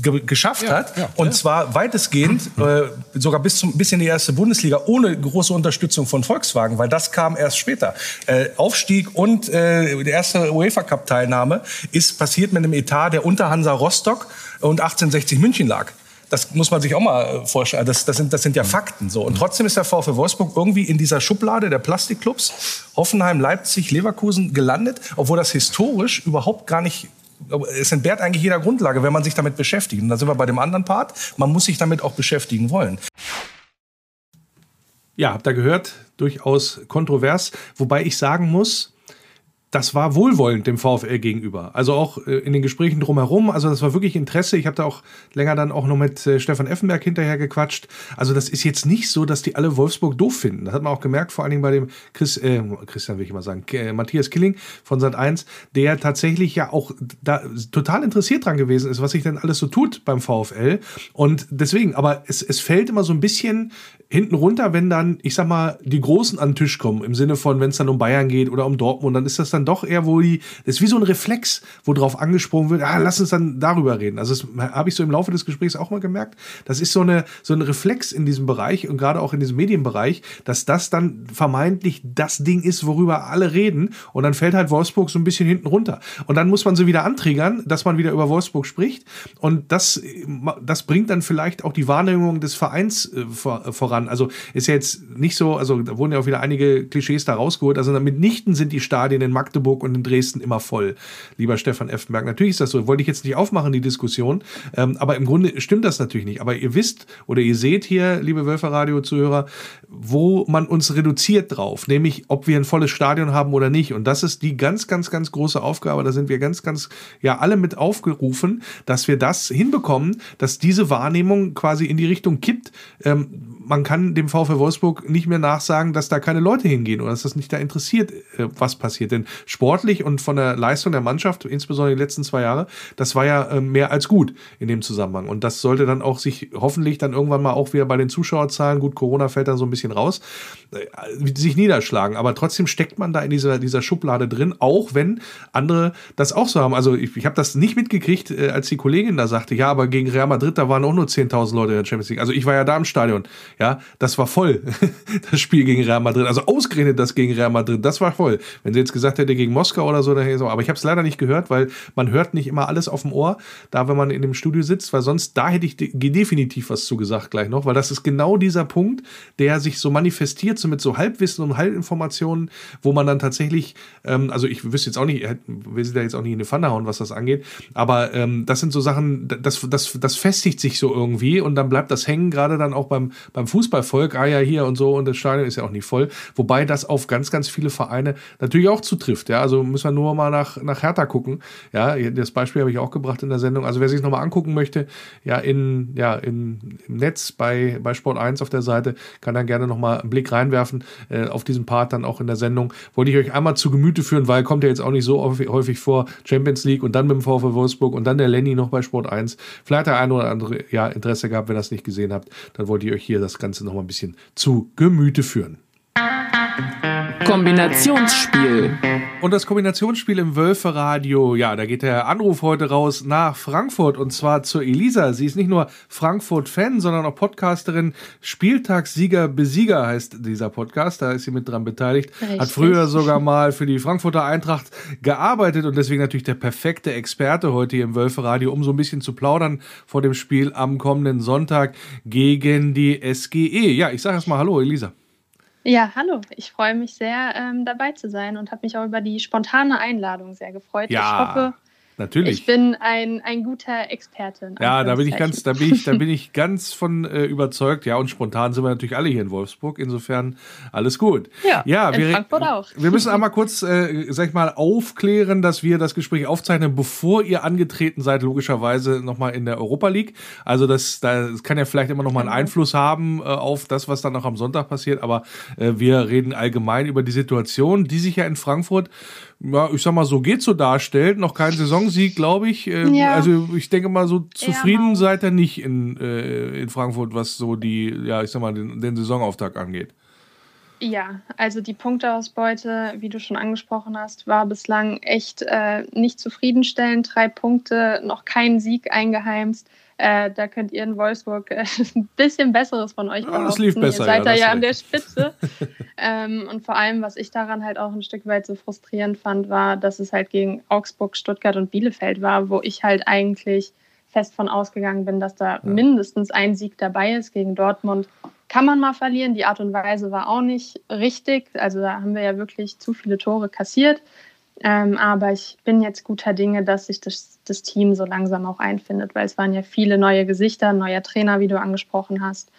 ge geschafft hat. und zwar weitestgehend, äh, sogar bis, zum, bis in die erste Bundesliga, ohne große Unterstützung von Volkswagen, weil das kam erst später. Äh, Aufstieg und äh, die erste UEFA-Cup-Teilnahme ist passiert mit einem Etat, der unter Hansa Rostock und 1860 München lag. Das muss man sich auch mal äh, vorstellen. Das, das, sind, das sind ja Fakten. So. Und trotzdem ist der VfL Wolfsburg irgendwie in dieser Schublade der Plastikclubs Hoffenheim, Leipzig, Leverkusen gelandet, obwohl das historisch überhaupt gar nicht es entbehrt eigentlich jeder Grundlage, wenn man sich damit beschäftigt. Und da sind wir bei dem anderen Part. Man muss sich damit auch beschäftigen wollen. Ja, habt ihr gehört, durchaus kontrovers. Wobei ich sagen muss, das war wohlwollend dem VfL gegenüber. Also auch äh, in den Gesprächen drumherum. Also das war wirklich Interesse. Ich habe da auch länger dann auch noch mit äh, Stefan Effenberg hinterher gequatscht. Also das ist jetzt nicht so, dass die alle Wolfsburg doof finden. Das hat man auch gemerkt, vor allen Dingen bei dem Chris, äh, Christian will ich mal sagen, äh, Matthias Killing von Sat 1, der tatsächlich ja auch da total interessiert dran gewesen ist, was sich denn alles so tut beim VfL. Und deswegen, aber es, es fällt immer so ein bisschen hinten runter, wenn dann, ich sag mal, die Großen an den Tisch kommen, im Sinne von, wenn es dann um Bayern geht oder um Dortmund, dann ist das dann doch eher, wo die, das ist wie so ein Reflex, wo drauf angesprochen wird, ah, lass uns dann darüber reden. Also das habe ich so im Laufe des Gesprächs auch mal gemerkt. Das ist so eine, so ein Reflex in diesem Bereich und gerade auch in diesem Medienbereich, dass das dann vermeintlich das Ding ist, worüber alle reden und dann fällt halt Wolfsburg so ein bisschen hinten runter. Und dann muss man sie wieder antriggern, dass man wieder über Wolfsburg spricht und das, das bringt dann vielleicht auch die Wahrnehmung des Vereins äh, vor, voran. Also ist ja jetzt nicht so, also da wurden ja auch wieder einige Klischees da rausgeholt. Also mitnichten sind die Stadien in Magdeburg und in Dresden immer voll, lieber Stefan Effenberg. Natürlich ist das so. Wollte ich jetzt nicht aufmachen, die Diskussion. Ähm, aber im Grunde stimmt das natürlich nicht. Aber ihr wisst oder ihr seht hier, liebe Wölfer-Radio-Zuhörer, wo man uns reduziert drauf, nämlich ob wir ein volles Stadion haben oder nicht. Und das ist die ganz, ganz, ganz große Aufgabe. Da sind wir ganz, ganz, ja, alle mit aufgerufen, dass wir das hinbekommen, dass diese Wahrnehmung quasi in die Richtung kippt. Ähm, man kann dem VfL Wolfsburg nicht mehr nachsagen, dass da keine Leute hingehen oder dass das nicht da interessiert, äh, was passiert. Denn sportlich und von der Leistung der Mannschaft, insbesondere die letzten zwei Jahre, das war ja äh, mehr als gut in dem Zusammenhang. Und das sollte dann auch sich hoffentlich dann irgendwann mal auch wieder bei den Zuschauerzahlen, gut, Corona fällt dann so ein bisschen raus, äh, sich niederschlagen. Aber trotzdem steckt man da in dieser, dieser Schublade drin, auch wenn andere das auch so haben. Also ich, ich habe das nicht mitgekriegt, äh, als die Kollegin da sagte, ja, aber gegen Real Madrid, da waren auch nur 10.000 Leute in der Champions League. Also ich war ja da im Stadion. Ja, das war voll, das Spiel gegen Real Madrid. Also ausgerechnet das gegen Real Madrid, das war voll. Wenn sie jetzt gesagt hätte gegen Moskau oder so, dann hätte ich so. Aber ich habe es leider nicht gehört, weil man hört nicht immer alles auf dem Ohr, da wenn man in dem Studio sitzt, weil sonst da hätte ich de definitiv was zugesagt gleich noch, weil das ist genau dieser Punkt, der sich so manifestiert, so mit so Halbwissen und Halbinformationen, wo man dann tatsächlich, ähm, also ich wüsste jetzt auch nicht, ich will sie da jetzt auch nicht in die Pfanne hauen, was das angeht, aber ähm, das sind so Sachen, das, das, das festigt sich so irgendwie und dann bleibt das hängen, gerade dann auch beim, beim Fußballvolk, ah ja, hier und so und das Stadion ist ja auch nicht voll, wobei das auf ganz, ganz viele Vereine natürlich auch zutrifft, ja, also müssen wir nur mal nach, nach Hertha gucken, ja, das Beispiel habe ich auch gebracht in der Sendung, also wer sich nochmal angucken möchte, ja, in, ja, in, im Netz bei, bei Sport 1 auf der Seite, kann dann gerne nochmal einen Blick reinwerfen äh, auf diesen Part dann auch in der Sendung, wollte ich euch einmal zu Gemüte führen, weil kommt ja jetzt auch nicht so häufig, häufig vor, Champions League und dann mit dem VfL Wolfsburg und dann der Lenny noch bei Sport 1, vielleicht hat der eine oder andere ja Interesse gehabt, wenn ihr das nicht gesehen habt, dann wollte ich euch hier das Ganze nochmal ein bisschen zu Gemüte führen. Kombinationsspiel. Und das Kombinationsspiel im Wölferadio, ja, da geht der Anruf heute raus nach Frankfurt und zwar zur Elisa. Sie ist nicht nur Frankfurt-Fan, sondern auch Podcasterin. Spieltagssieger, Besieger heißt dieser Podcast. Da ist sie mit dran beteiligt. Richtig. Hat früher sogar mal für die Frankfurter Eintracht gearbeitet und deswegen natürlich der perfekte Experte heute hier im Wölferadio, um so ein bisschen zu plaudern vor dem Spiel am kommenden Sonntag gegen die SGE. Ja, ich sage erstmal Hallo, Elisa. Ja, hallo. Ich freue mich sehr, ähm, dabei zu sein und habe mich auch über die spontane Einladung sehr gefreut. Ja. Ich hoffe, Natürlich. Ich bin ein, ein guter Experte. in Ja, da bin ich ganz, da bin ich, da bin ich ganz von äh, überzeugt. Ja, und spontan sind wir natürlich alle hier in Wolfsburg. Insofern alles gut. Ja, ja in wir, Frankfurt auch. Wir müssen einmal kurz, äh, sag ich mal, aufklären, dass wir das Gespräch aufzeichnen, bevor ihr angetreten seid, logischerweise nochmal in der Europa League. Also das, das kann ja vielleicht immer noch mal einen Genau. Einfluss haben äh, auf das, was dann noch am Sonntag passiert. Aber äh, wir reden allgemein über die Situation, die sich ja in Frankfurt, ja, ich sag mal, so geht so darstellt. Noch kein Saisonsieg, glaube ich. Äh, Ja. Also ich denke mal, so zufrieden mau. seid ihr nicht in, äh, in Frankfurt, was so die, ja, ich sag mal, den, den Saisonauftakt angeht. Ja, also die Punkteausbeute, wie du schon angesprochen hast, war bislang echt äh, nicht zufriedenstellend. Drei Punkte, noch kein Sieg eingeheimst. Äh, da könnt ihr in Wolfsburg äh, ein bisschen Besseres von euch Ja, das lief behaupten. besser, Ihr seid ja, da ja an der. Spitze. ähm, und vor allem, was ich daran halt auch ein Stück weit so frustrierend fand, war, dass es halt gegen Augsburg, Stuttgart und Bielefeld war, wo ich halt eigentlich fest von ausgegangen bin, dass da mindestens ein Sieg dabei ist. Gegen Dortmund kann man mal verlieren. Die Art und Weise war auch nicht richtig. Also da haben wir ja wirklich zu viele Tore kassiert. Ähm, aber ich bin jetzt guter Dinge, dass sich das, das Team so langsam auch einfindet, weil es waren ja viele neue Gesichter, neuer Trainer, wie du angesprochen hast.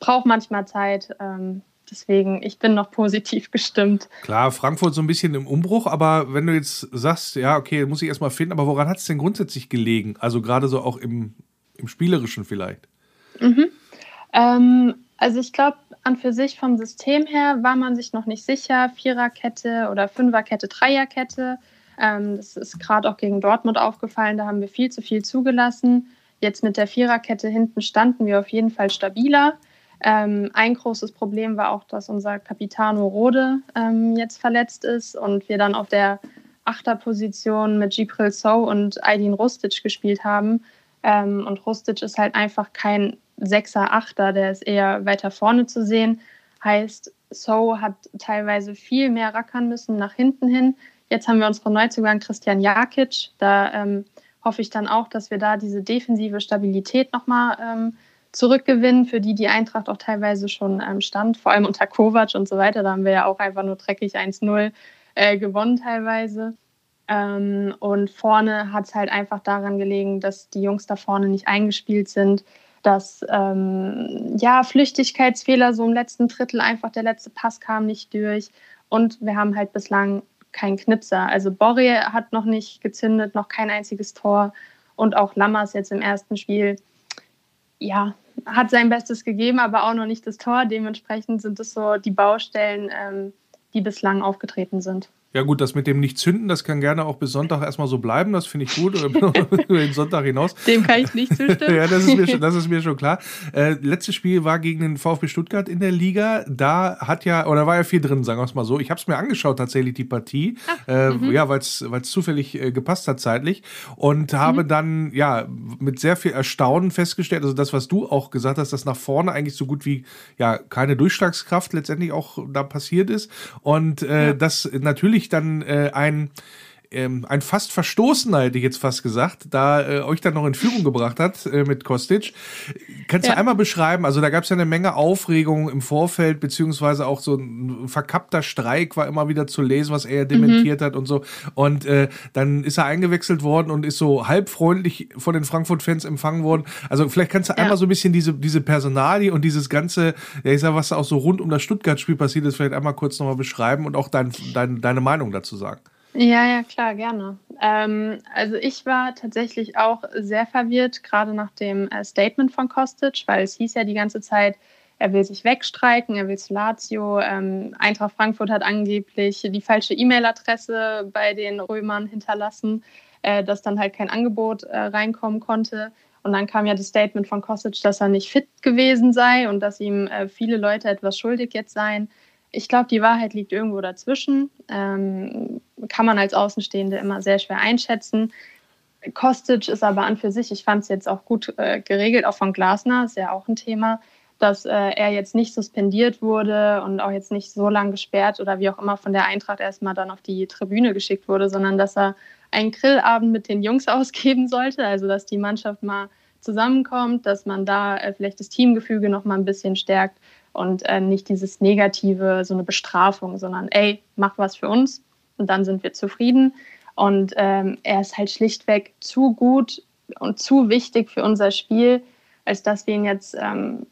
Braucht manchmal Zeit. Ähm, deswegen, ich bin noch positiv gestimmt. Klar, Frankfurt so ein bisschen im Umbruch, aber wenn du jetzt sagst, ja, okay, muss ich erstmal finden, aber woran hat es denn grundsätzlich gelegen? Also gerade so auch im, im Spielerischen vielleicht. Mhm. Ähm, also ich glaube, an für sich vom System her war man sich noch nicht sicher. Viererkette oder Fünferkette, Dreierkette. Ähm, das ist gerade auch gegen Dortmund aufgefallen. Da haben wir viel zu viel zugelassen. Jetzt mit der Viererkette hinten standen wir auf jeden Fall stabiler. Ähm, ein großes Problem war auch, dass unser Capitano Rode ähm, jetzt verletzt ist und wir dann auf der Achterposition mit Gibril So und Aydin Rustic gespielt haben. Ähm, und Rustic ist halt einfach kein Sechser, Achter, der ist eher weiter vorne zu sehen. Heißt, So hat teilweise viel mehr rackern müssen nach hinten hin. Jetzt haben wir unseren Neuzugang Christian Jakic. Da ähm, hoffe ich dann auch, dass wir da diese defensive Stabilität nochmal ähm, zurückgewinnen, für die die Eintracht auch teilweise schon ähm, stand, vor allem unter Kovac und so weiter. Da haben wir ja auch einfach nur dreckig 1-0 äh, gewonnen teilweise. Ähm, und vorne hat es halt einfach daran gelegen, dass die Jungs da vorne nicht eingespielt sind, dass ähm, ja Flüchtigkeitsfehler so im letzten Drittel einfach der letzte Pass kam nicht durch und wir haben halt bislang keinen Knipser. Also Borre hat noch nicht gezündet, noch kein einziges Tor und auch Lammers jetzt im ersten Spiel, ja, hat sein Bestes gegeben, aber auch noch nicht das Tor. Dementsprechend sind es so die Baustellen, ähm, die bislang aufgetreten sind. Ja gut, das mit dem Nicht-Zünden, das kann gerne auch bis Sonntag erstmal so bleiben, das finde ich gut, oder über den Sonntag hinaus. Dem kann ich nicht zustimmen. ja, das ist, mir schon, das ist mir schon klar. Äh, letztes Spiel war gegen den VfB Stuttgart in der Liga. Da hat ja, oder war ja viel drin, sagen wir es mal so. Ich habe es mir angeschaut tatsächlich, die Partie. äh, mhm. Ja, weil es zufällig äh, gepasst hat zeitlich. Und Mhm. habe dann, ja, mit sehr viel Erstaunen festgestellt, also das, was du auch gesagt hast, dass nach vorne eigentlich so gut wie, ja, keine Durchschlagskraft letztendlich auch da passiert ist. Und äh, das natürlich dann äh, ein ähm, ein fast Verstoßener, hätte ich jetzt fast gesagt, da äh, euch dann noch in Führung gebracht hat äh, mit Kostic. Kannst Ja. du einmal beschreiben, also da gab es ja eine Menge Aufregung im Vorfeld, beziehungsweise auch so ein verkappter Streik war immer wieder zu lesen, was er dementiert hat und so. Und äh, dann ist er eingewechselt worden und ist so halb freundlich von den Frankfurt-Fans empfangen worden. Also vielleicht kannst du Ja. einmal so ein bisschen diese, diese Personalie und dieses ganze, ja, ich sag, was da auch so rund um das Stuttgart-Spiel passiert ist, vielleicht einmal kurz nochmal beschreiben und auch dein, dein, deine Meinung dazu sagen. Ja, ja, klar, gerne. Ähm, also ich war tatsächlich auch sehr verwirrt, gerade nach dem äh, Statement von Kostic, weil es hieß ja die ganze Zeit, er will sich wegstreiken, er will zu Lazio. Ähm, Eintracht Frankfurt hat angeblich die falsche E-Mail-Adresse bei den Römern hinterlassen, äh, dass dann halt kein Angebot äh, reinkommen konnte. Und dann kam ja das Statement von Kostic, dass er nicht fit gewesen sei und dass ihm äh, viele Leute etwas schuldig jetzt seien. Ich glaube, die Wahrheit liegt irgendwo dazwischen. Ähm, kann man als Außenstehende immer sehr schwer einschätzen. Kostic ist aber an für sich, ich fand es jetzt auch gut äh, geregelt, auch von Glasner, ist ja auch ein Thema, dass äh, er jetzt nicht suspendiert wurde und auch jetzt nicht so lange gesperrt oder wie auch immer von der Eintracht erstmal dann auf die Tribüne geschickt wurde, sondern dass er einen Grillabend mit den Jungs ausgeben sollte, also dass die Mannschaft mal zusammenkommt, dass man da äh, vielleicht das Teamgefüge noch mal ein bisschen stärkt und äh, nicht dieses negative, so eine Bestrafung, sondern ey, mach was für uns und dann sind wir zufrieden. Und ähm, er ist halt schlichtweg zu gut und zu wichtig für unser Spiel, als dass wir ihn jetzt ähm,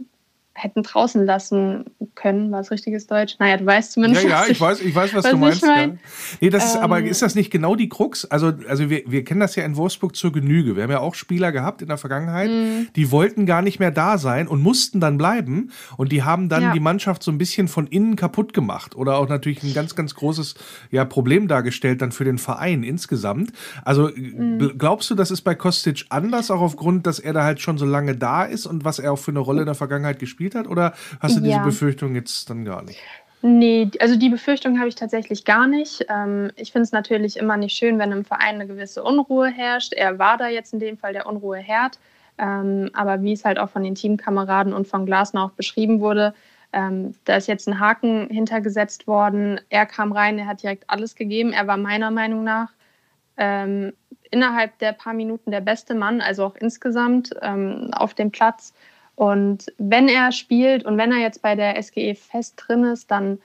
hätten draußen lassen können. War es richtiges Deutsch? Naja, du weißt zumindest. Ja, ja, ich, weiß, ich weiß, was, was du meinst. Ich mein. ja. Nee, das ist, Ähm, aber ist das nicht genau die Krux? Also, also wir, wir kennen das ja in Wolfsburg zur Genüge. Wir haben ja auch Spieler gehabt in der Vergangenheit, Mhm. die wollten gar nicht mehr da sein und mussten dann bleiben. Und die haben dann Ja. die Mannschaft so ein bisschen von innen kaputt gemacht. Oder auch natürlich ein ganz, ganz großes ja, Problem dargestellt dann für den Verein insgesamt. Also Mhm. gl- glaubst du, das ist bei Kostic anders, auch aufgrund, dass er da halt schon so lange da ist und was er auch für eine Rolle in der Vergangenheit gespielt hat? Oder hast du diese Ja. Befürchtung jetzt dann gar nicht? Nee, also die Befürchtung habe ich tatsächlich gar nicht. Ähm, ich finde es natürlich immer nicht schön, wenn im Verein eine gewisse Unruhe herrscht. Er war da jetzt in dem Fall der Unruheherd. Ähm, aber wie es halt auch von den Teamkameraden und von Glasner auch beschrieben wurde, ähm, da ist jetzt ein Haken hintergesetzt worden. Er kam rein, er hat direkt alles gegeben. Er war meiner Meinung nach ähm, innerhalb der paar Minuten der beste Mann, also auch insgesamt ähm, auf dem Platz. Und wenn er spielt und wenn er jetzt bei der SGE fest drin ist, dann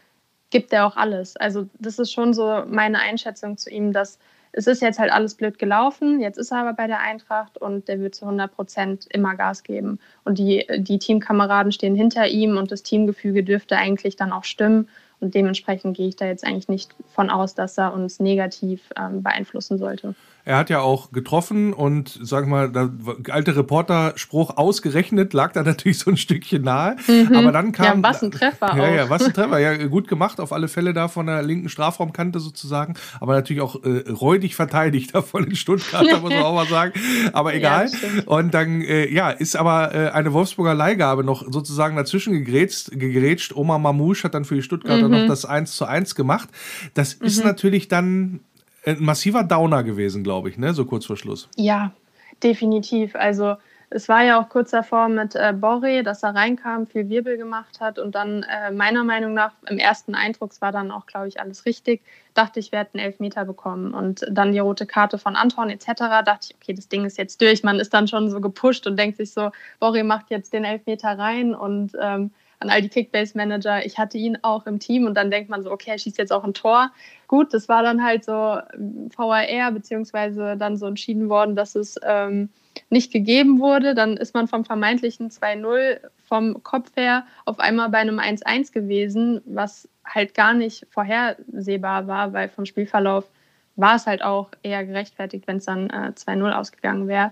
gibt er auch alles. Also das ist schon so meine Einschätzung zu ihm, dass es ist jetzt halt alles blöd gelaufen, jetzt ist er aber bei der Eintracht und der wird zu 100 Prozent immer Gas geben. Und die, die Teamkameraden stehen hinter ihm und das Teamgefüge dürfte eigentlich dann auch stimmen. Und dementsprechend gehe ich da jetzt eigentlich nicht von aus, dass er uns negativ ähm, beeinflussen sollte. Er hat ja auch getroffen und sag mal, der alte Reporterspruch ausgerechnet lag da natürlich so ein Stückchen nahe. Mhm. Aber dann kam. Ja, was ein Treffer Ja, auch. ja, was ein Treffer. Ja, gut gemacht, auf alle Fälle da von der linken Strafraumkante sozusagen. Aber natürlich auch äh, räudig verteidigt davon in Stuttgart, da muss man auch mal sagen. Aber Ja, egal. stimmt. und dann, äh, ja, ist aber äh, eine Wolfsburger Leihgabe noch sozusagen dazwischen gegrätscht. gegrätscht. Oma Mamouche hat dann für die Stuttgarter Mhm. Noch das 1 zu 1 gemacht. Das ist Mhm. natürlich dann ein massiver Downer gewesen, glaube ich, ne? so kurz vor Schluss. Ja, definitiv. Also es war ja auch kurz davor mit äh, Borre, dass er reinkam, viel Wirbel gemacht hat und dann äh, meiner Meinung nach im ersten Eindruck, es war dann auch, glaube ich, alles richtig, dachte ich, wir hätten Elfmeter bekommen und dann die rote Karte von Anton etc. dachte ich, okay, das Ding ist jetzt durch. Man ist dann schon so gepusht und denkt sich so, Borre macht jetzt den Elfmeter rein und ähm, an all die Kickbase-Manager, ich hatte ihn auch im Team und dann denkt man so, okay, er schießt jetzt auch ein Tor. Gut, das war dann halt so ähm, VAR, beziehungsweise dann so entschieden worden, dass es ähm, nicht gegeben wurde. Dann ist man vom vermeintlichen 2-0 vom Kopf her auf einmal bei einem 1-1 gewesen, was halt gar nicht vorhersehbar war, weil vom Spielverlauf war es halt auch eher gerechtfertigt, wenn es dann äh, 2-0 ausgegangen wäre.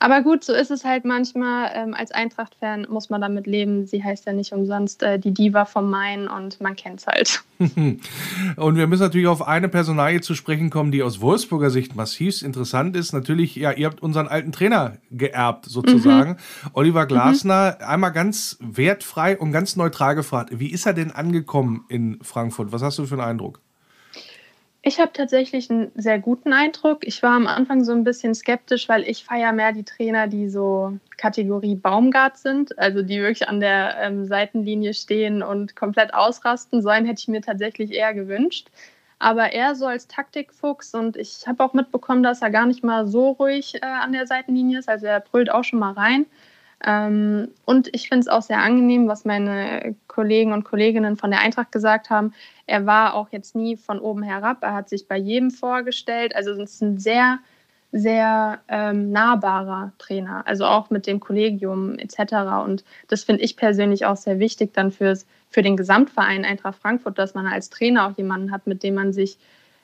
Aber gut, so ist es halt manchmal. Ähm, als Eintracht-Fan muss man damit leben. Sie heißt ja nicht umsonst äh, die Diva vom Main und man kennt es halt. Und wir müssen natürlich auf eine Personalie zu sprechen kommen, die aus Wolfsburger Sicht massiv interessant ist. Natürlich, ja, ihr habt unseren alten Trainer geerbt, sozusagen. Oliver Glasner, einmal ganz wertfrei und ganz neutral gefragt. Wie ist er denn angekommen in Frankfurt? Was hast du für einen Eindruck? Ich habe tatsächlich einen sehr guten Eindruck. Ich war am Anfang so ein bisschen skeptisch, weil ich feiere mehr die Trainer, die so Kategorie Baumgart sind, also die wirklich an der ähm, Seitenlinie stehen und komplett ausrasten. So einen hätte ich mir tatsächlich eher gewünscht. Aber er so als Taktikfuchs und ich habe auch mitbekommen, dass er gar nicht mal so ruhig äh, an der Seitenlinie ist. Also er brüllt auch schon mal rein. Ähm, und ich finde es auch sehr angenehm, was meine Kollegen und Kolleginnen von der Eintracht gesagt haben. Er war auch jetzt nie von oben herab. Er hat sich bei jedem vorgestellt. Also es ist ein sehr, sehr ähm, nahbarer Trainer. Also auch mit dem Kollegium etc. Und das finde ich persönlich auch sehr wichtig dann fürs, für den Gesamtverein Eintracht Frankfurt, dass man als Trainer auch jemanden hat, mit dem man sich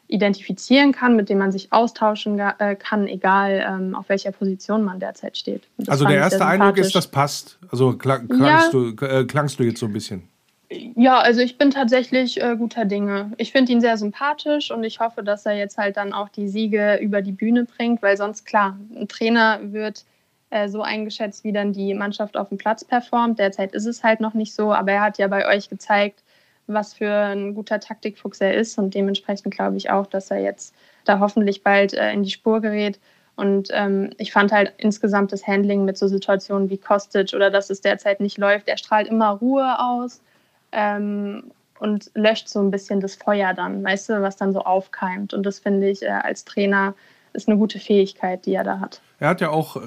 identifizieren kann, mit dem man sich austauschen äh, kann, egal ähm, auf welcher Position man derzeit steht. Das Also der erste Eindruck ist, das passt. Also klang, klangst, du, äh, klangst du jetzt so ein bisschen. Ja, also ich bin tatsächlich äh, guter Dinge. Ich finde ihn sehr sympathisch und ich hoffe, dass er jetzt halt dann auch die Siege über die Bühne bringt, weil sonst klar, ein Trainer wird äh, so eingeschätzt, wie dann die Mannschaft auf dem Platz performt. Derzeit ist es halt noch nicht so, aber er hat ja bei euch gezeigt, was für ein guter Taktikfuchs er ist und dementsprechend glaube ich auch, dass er jetzt da hoffentlich bald äh, in die Spur gerät. Und ähm, ich fand halt insgesamt das Handling mit so Situationen wie Kostic oder dass es derzeit nicht läuft. Er strahlt immer Ruhe aus ähm, und löscht so ein bisschen das Feuer dann, weißt du, was dann so aufkeimt. Und das finde ich äh, als Trainer ist eine gute Fähigkeit, die er da hat. Er hat ja auch, äh,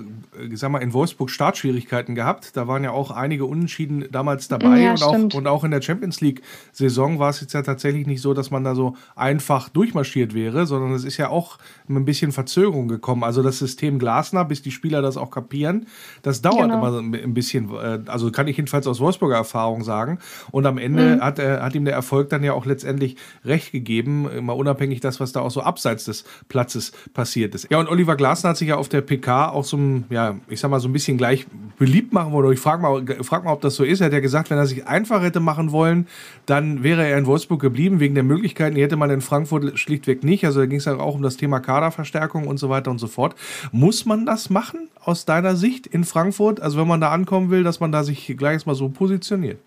ich sag mal, in Wolfsburg Startschwierigkeiten gehabt. Da waren ja auch einige Unentschieden damals dabei. Ja, und, auch, und auch in der Champions League-Saison war es jetzt ja tatsächlich nicht so, dass man da so einfach durchmarschiert wäre, sondern es ist ja auch mit ein bisschen Verzögerung gekommen. Also das System Glasner, bis die Spieler das auch kapieren, das dauert Genau. immer so ein bisschen. äh, Also kann ich jedenfalls aus Wolfsburger Erfahrung sagen. Und am Ende Mhm. hat, er, hat ihm der Erfolg dann ja auch letztendlich recht gegeben, mal unabhängig das, was da auch so abseits des Platzes passiert ist. Ja, und Oliver Glasner hat sich ja auf der PK auch so ein, ja, ich sag mal, so ein bisschen gleich beliebt machen wollen. Ich frage mal, frag mal, ob das so ist. Er hat ja gesagt, wenn er sich einfach hätte machen wollen, dann wäre er in Wolfsburg geblieben, wegen der Möglichkeiten, die hätte man in Frankfurt schlichtweg nicht. Also da ging es ja auch um das Thema Kaderverstärkung und so weiter und so fort. Muss man das machen aus deiner Sicht in Frankfurt? Also wenn man da ankommen will, dass man da sich gleich mal so positioniert?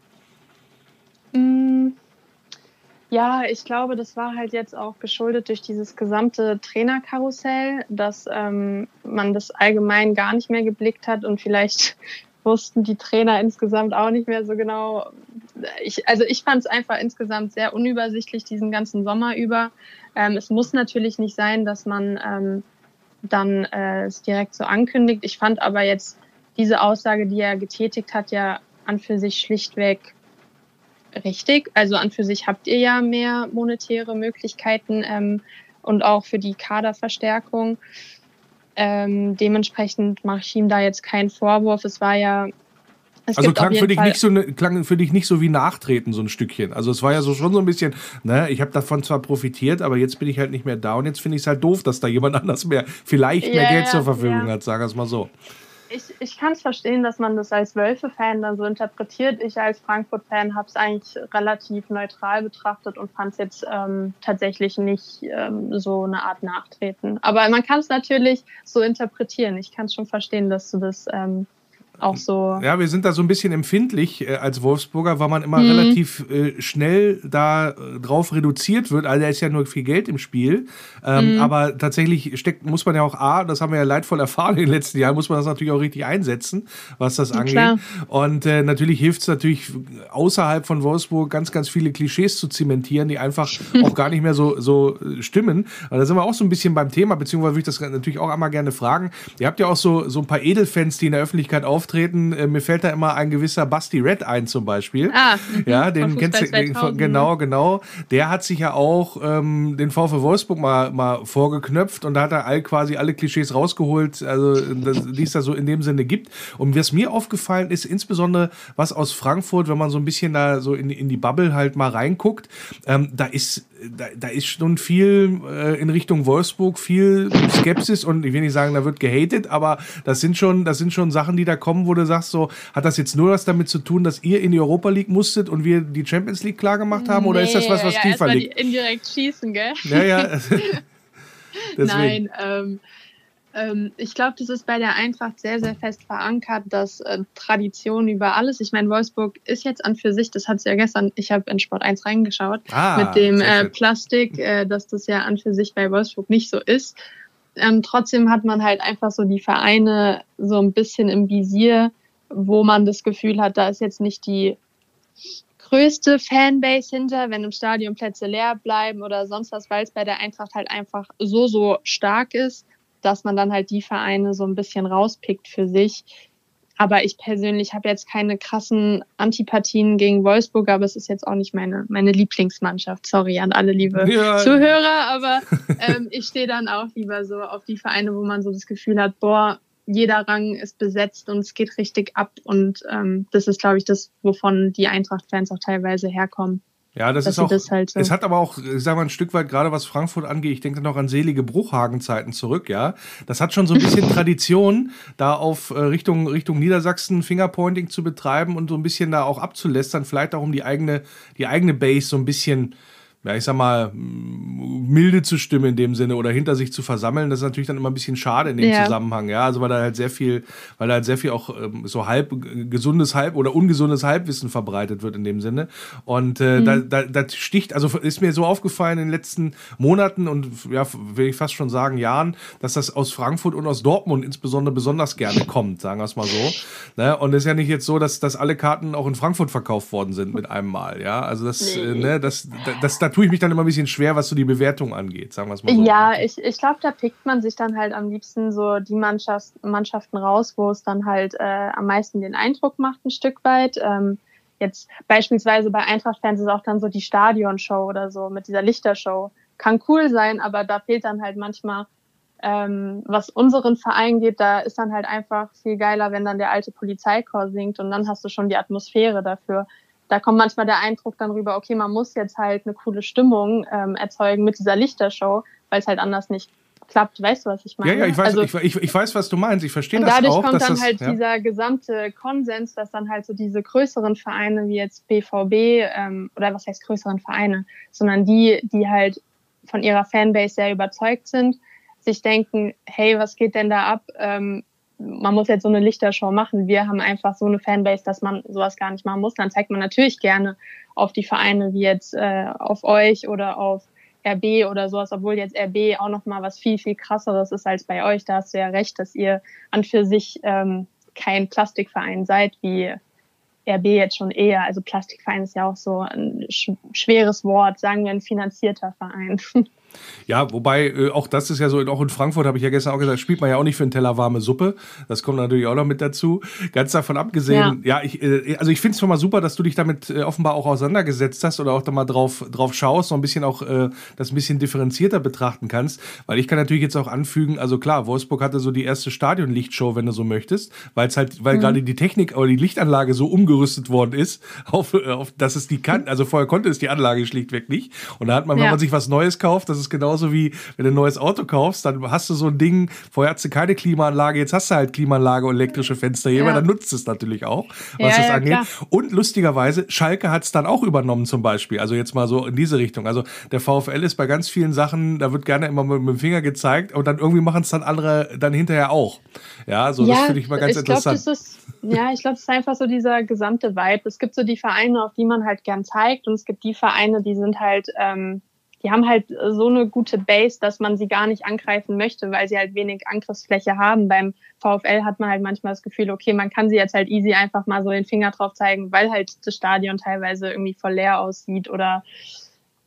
Mm, Ja, ich glaube, das war halt jetzt auch geschuldet durch dieses gesamte Trainerkarussell, dass ähm, man das allgemein gar nicht mehr geblickt hat und vielleicht wussten die Trainer insgesamt auch nicht mehr so genau. Ich, also ich fand es einfach insgesamt sehr unübersichtlich diesen ganzen Sommer über. Ähm, es muss natürlich nicht sein, dass man ähm, dann äh, es direkt so ankündigt. Ich fand aber jetzt diese Aussage, die er getätigt hat, ja an für sich schlichtweg richtig. Also an für sich habt ihr ja mehr monetäre Möglichkeiten ähm, und auch für die Kaderverstärkung. Ähm, dementsprechend mache ich ihm da jetzt keinen Vorwurf. Es war ja. Es also klang für, dich Fall, nicht so ne, klang für dich nicht so wie Nachtreten, so ein Stückchen. Also es war ja so schon so ein bisschen, ne, ich habe davon zwar profitiert, aber jetzt bin ich halt nicht mehr da und jetzt finde ich es halt doof, dass da jemand anders mehr, vielleicht mehr Ja, Geld zur Verfügung ja. hat, sagen wir es mal so. Ich, ich kann es verstehen, dass man das als Wölfe-Fan dann so interpretiert. Ich als Frankfurt-Fan habe es eigentlich relativ neutral betrachtet und fand es jetzt ähm, tatsächlich nicht ähm, so eine Art Nachtreten. Aber man kann es natürlich so interpretieren. Ich kann es schon verstehen, dass du das ähm, auch so. Ja, wir sind da so ein bisschen empfindlich äh, als Wolfsburger, weil man immer Mhm. relativ äh, schnell da äh, drauf reduziert wird. Also da ist ja nur viel Geld im Spiel. Ähm, Mhm. Aber tatsächlich steckt, muss man ja auch A, das haben wir ja leidvoll erfahren in den letzten Jahren, muss man das natürlich auch richtig einsetzen, was das angeht. klar. Und äh, natürlich hilft es natürlich außerhalb von Wolfsburg ganz, ganz viele Klischees zu zementieren, die einfach auch gar nicht mehr so, so äh, stimmen. Aber da sind wir auch so ein bisschen beim Thema, beziehungsweise würde ich das natürlich auch einmal gerne fragen. Ihr habt ja auch so, so ein paar Edelfans, die in der Öffentlichkeit auftreten. Äh, mir fällt da immer ein gewisser Basti Red ein zum Beispiel. Ah, mhm, ja, den kennst du, Fußball den, 2000. genau, genau. Der hat sich ja auch ähm, den VfL Wolfsburg mal, mal vorgeknöpft und da hat er all, quasi alle Klischees rausgeholt, also das, die es da so in dem Sinne gibt. Und was mir aufgefallen ist, insbesondere was aus Frankfurt, wenn man so ein bisschen da so in, in die Bubble halt mal reinguckt, ähm, da ist da, da ist schon viel äh, in Richtung Wolfsburg, viel Skepsis und ich will nicht sagen, da wird gehatet, aber das sind schon, das sind schon Sachen, die da kommen, wo du sagst, so, hat das jetzt nur was damit zu tun, dass ihr in die Europa League musstet und wir die Champions League klar gemacht haben, oder ist das was, was ja, tiefer liegt? Indirekt schießen, gell? Ja, ja. Nein, ähm, ähm, ich glaube, das ist bei der Eintracht sehr, sehr fest verankert, dass äh, Tradition über alles. Ich meine, Wolfsburg ist jetzt an für sich, das hat sie ja gestern, ich habe in Sport 1 reingeschaut, Ah, mit dem äh. Plastik, äh, dass das ja an für sich bei Wolfsburg nicht so ist. Ähm, trotzdem hat man halt einfach so die Vereine so ein bisschen im Visier, wo man das Gefühl hat, da ist jetzt nicht die größte Fanbase hinter, wenn im Stadion Plätze leer bleiben oder sonst was, weil es bei der Eintracht halt einfach so, so stark ist, dass man dann halt die Vereine so ein bisschen rauspickt für sich. Aber ich persönlich habe jetzt keine krassen Antipathien gegen Wolfsburg, aber es ist jetzt auch nicht meine, meine Lieblingsmannschaft. Sorry an alle liebe Ja. Zuhörer, aber ähm, ich stehe dann auch lieber so auf die Vereine, wo man so das Gefühl hat, boah, jeder Rang ist besetzt und es geht richtig ab. Und ähm, das ist, glaube ich, das, wovon die Eintracht-Fans auch teilweise herkommen. Ja, das ist auch. das halt so- Es hat aber auch, ich sag mal, ein Stück weit, gerade was Frankfurt angeht, ich denke noch an selige Bruchhagen-Zeiten zurück, ja. Das hat schon so ein bisschen Tradition, da auf äh, Richtung, Richtung Niedersachsen Fingerpointing zu betreiben und so ein bisschen da auch abzulästern, vielleicht auch um die eigene, die eigene Base so ein bisschen, ja, ich sag mal, milde zu stimmen in dem Sinne oder hinter sich zu versammeln. Das ist natürlich dann immer ein bisschen schade in dem Ja. Zusammenhang, ja. Also weil da halt sehr viel, weil da halt sehr viel auch ähm, so halb äh, gesundes Halb oder ungesundes Halbwissen verbreitet wird in dem Sinne. Und äh, Mhm. da, da, das sticht, also ist mir so aufgefallen in den letzten Monaten und ja, will ich fast schon sagen Jahren, dass das aus Frankfurt und aus Dortmund insbesondere besonders gerne kommt, sagen wir es mal so. Ne? Und es ist ja nicht jetzt so, dass, dass alle Karten auch in Frankfurt verkauft worden sind mit einem Mal, ja. Also das, äh, ne, das, das, das, tue ich mich dann immer ein bisschen schwer, was so die Bewertung angeht, sagen wir es mal so. Ja, ich, ich glaube, da pickt man sich dann halt am liebsten so die Mannschaft, Mannschaften raus, wo es dann halt äh, am meisten den Eindruck macht, ein Stück weit. Ähm, jetzt beispielsweise bei Eintracht-Fans ist auch dann so die Stadionshow oder so mit dieser Lichtershow. Kann cool sein, aber da fehlt dann halt manchmal, ähm, was unseren Verein geht, da ist dann halt einfach viel geiler, wenn dann der alte Polizeichor singt und dann hast du schon die Atmosphäre dafür da kommt manchmal der Eindruck dann rüber, okay, man muss jetzt halt eine coole Stimmung ähm, erzeugen mit dieser Lichtershow, weil es halt anders nicht klappt. Weißt du, was ich meine? Ja, ja, ich weiß, also, ich, ich, ich, weiß, was du meinst. Ich verstehe das dadurch auch. kommt dass dann das, halt ja. dieser gesamte Konsens, dass dann halt so diese größeren Vereine wie jetzt BVB ähm, oder was heißt größeren Vereine, sondern die, die halt von ihrer Fanbase sehr überzeugt sind, sich denken, hey, was geht denn da ab? Ähm, man muss jetzt so eine Lichtershow machen. Wir haben einfach so eine Fanbase, dass man sowas gar nicht machen muss. Dann zeigt man natürlich gerne auf die Vereine wie jetzt äh, auf euch oder auf RB oder sowas, obwohl jetzt RB auch noch mal was viel viel krasseres ist als bei euch. Da hast du ja recht, dass ihr an für sich ähm, kein Plastikverein seid wie RB jetzt schon eher. Also Plastikverein ist ja auch so ein sch schweres Wort. Sagen wir ein finanzierter Verein. Ja, wobei äh, auch das ist ja so, auch in Frankfurt habe ich ja gestern auch gesagt, spielt man ja auch nicht für einen Teller warme Suppe. Das kommt natürlich auch noch mit dazu. Ganz davon abgesehen, ja, ja ich, äh, also ich finde es schon mal super, dass du dich damit äh, offenbar auch auseinandergesetzt hast oder auch da mal drauf, drauf schaust, so ein bisschen auch äh, das ein bisschen differenzierter betrachten kannst. Weil ich kann natürlich jetzt auch anfügen, also klar, Wolfsburg hatte so die erste Stadionlichtshow, wenn du so möchtest, weil es halt, weil Mhm. gerade die Technik oder die Lichtanlage so umgerüstet worden ist, auf, äh, auf dass es die kann, also vorher konnte es die Anlage schlichtweg nicht. Und da hat man, wenn Ja. man sich was Neues kauft, das ist genauso wie, wenn du ein neues Auto kaufst, dann hast du so ein Ding, vorher hast du keine Klimaanlage, jetzt hast du halt Klimaanlage und elektrische Fenster hier, Ja. dann nutzt es natürlich auch, was Ja, das ja, angeht. klar. Und lustigerweise, Schalke hat es dann auch übernommen zum Beispiel, also jetzt mal so in diese Richtung. Also der VfL ist bei ganz vielen Sachen, da wird gerne immer mit, mit dem Finger gezeigt und dann irgendwie machen es dann andere dann hinterher auch. Ja, so das finde ich mal ganz ich glaub, interessant. das ist, ja, ich glaube, es ist einfach so dieser gesamte Vibe. Es gibt so die Vereine, auf die man halt gern zeigt, und es gibt die Vereine, die sind halt, ähm, die haben halt so eine gute Base, dass man sie gar nicht angreifen möchte, weil sie halt wenig Angriffsfläche haben. Beim VfL hat man halt manchmal das Gefühl, okay, man kann sie jetzt halt easy einfach mal so den Finger drauf zeigen, weil halt das Stadion teilweise irgendwie voll leer aussieht oder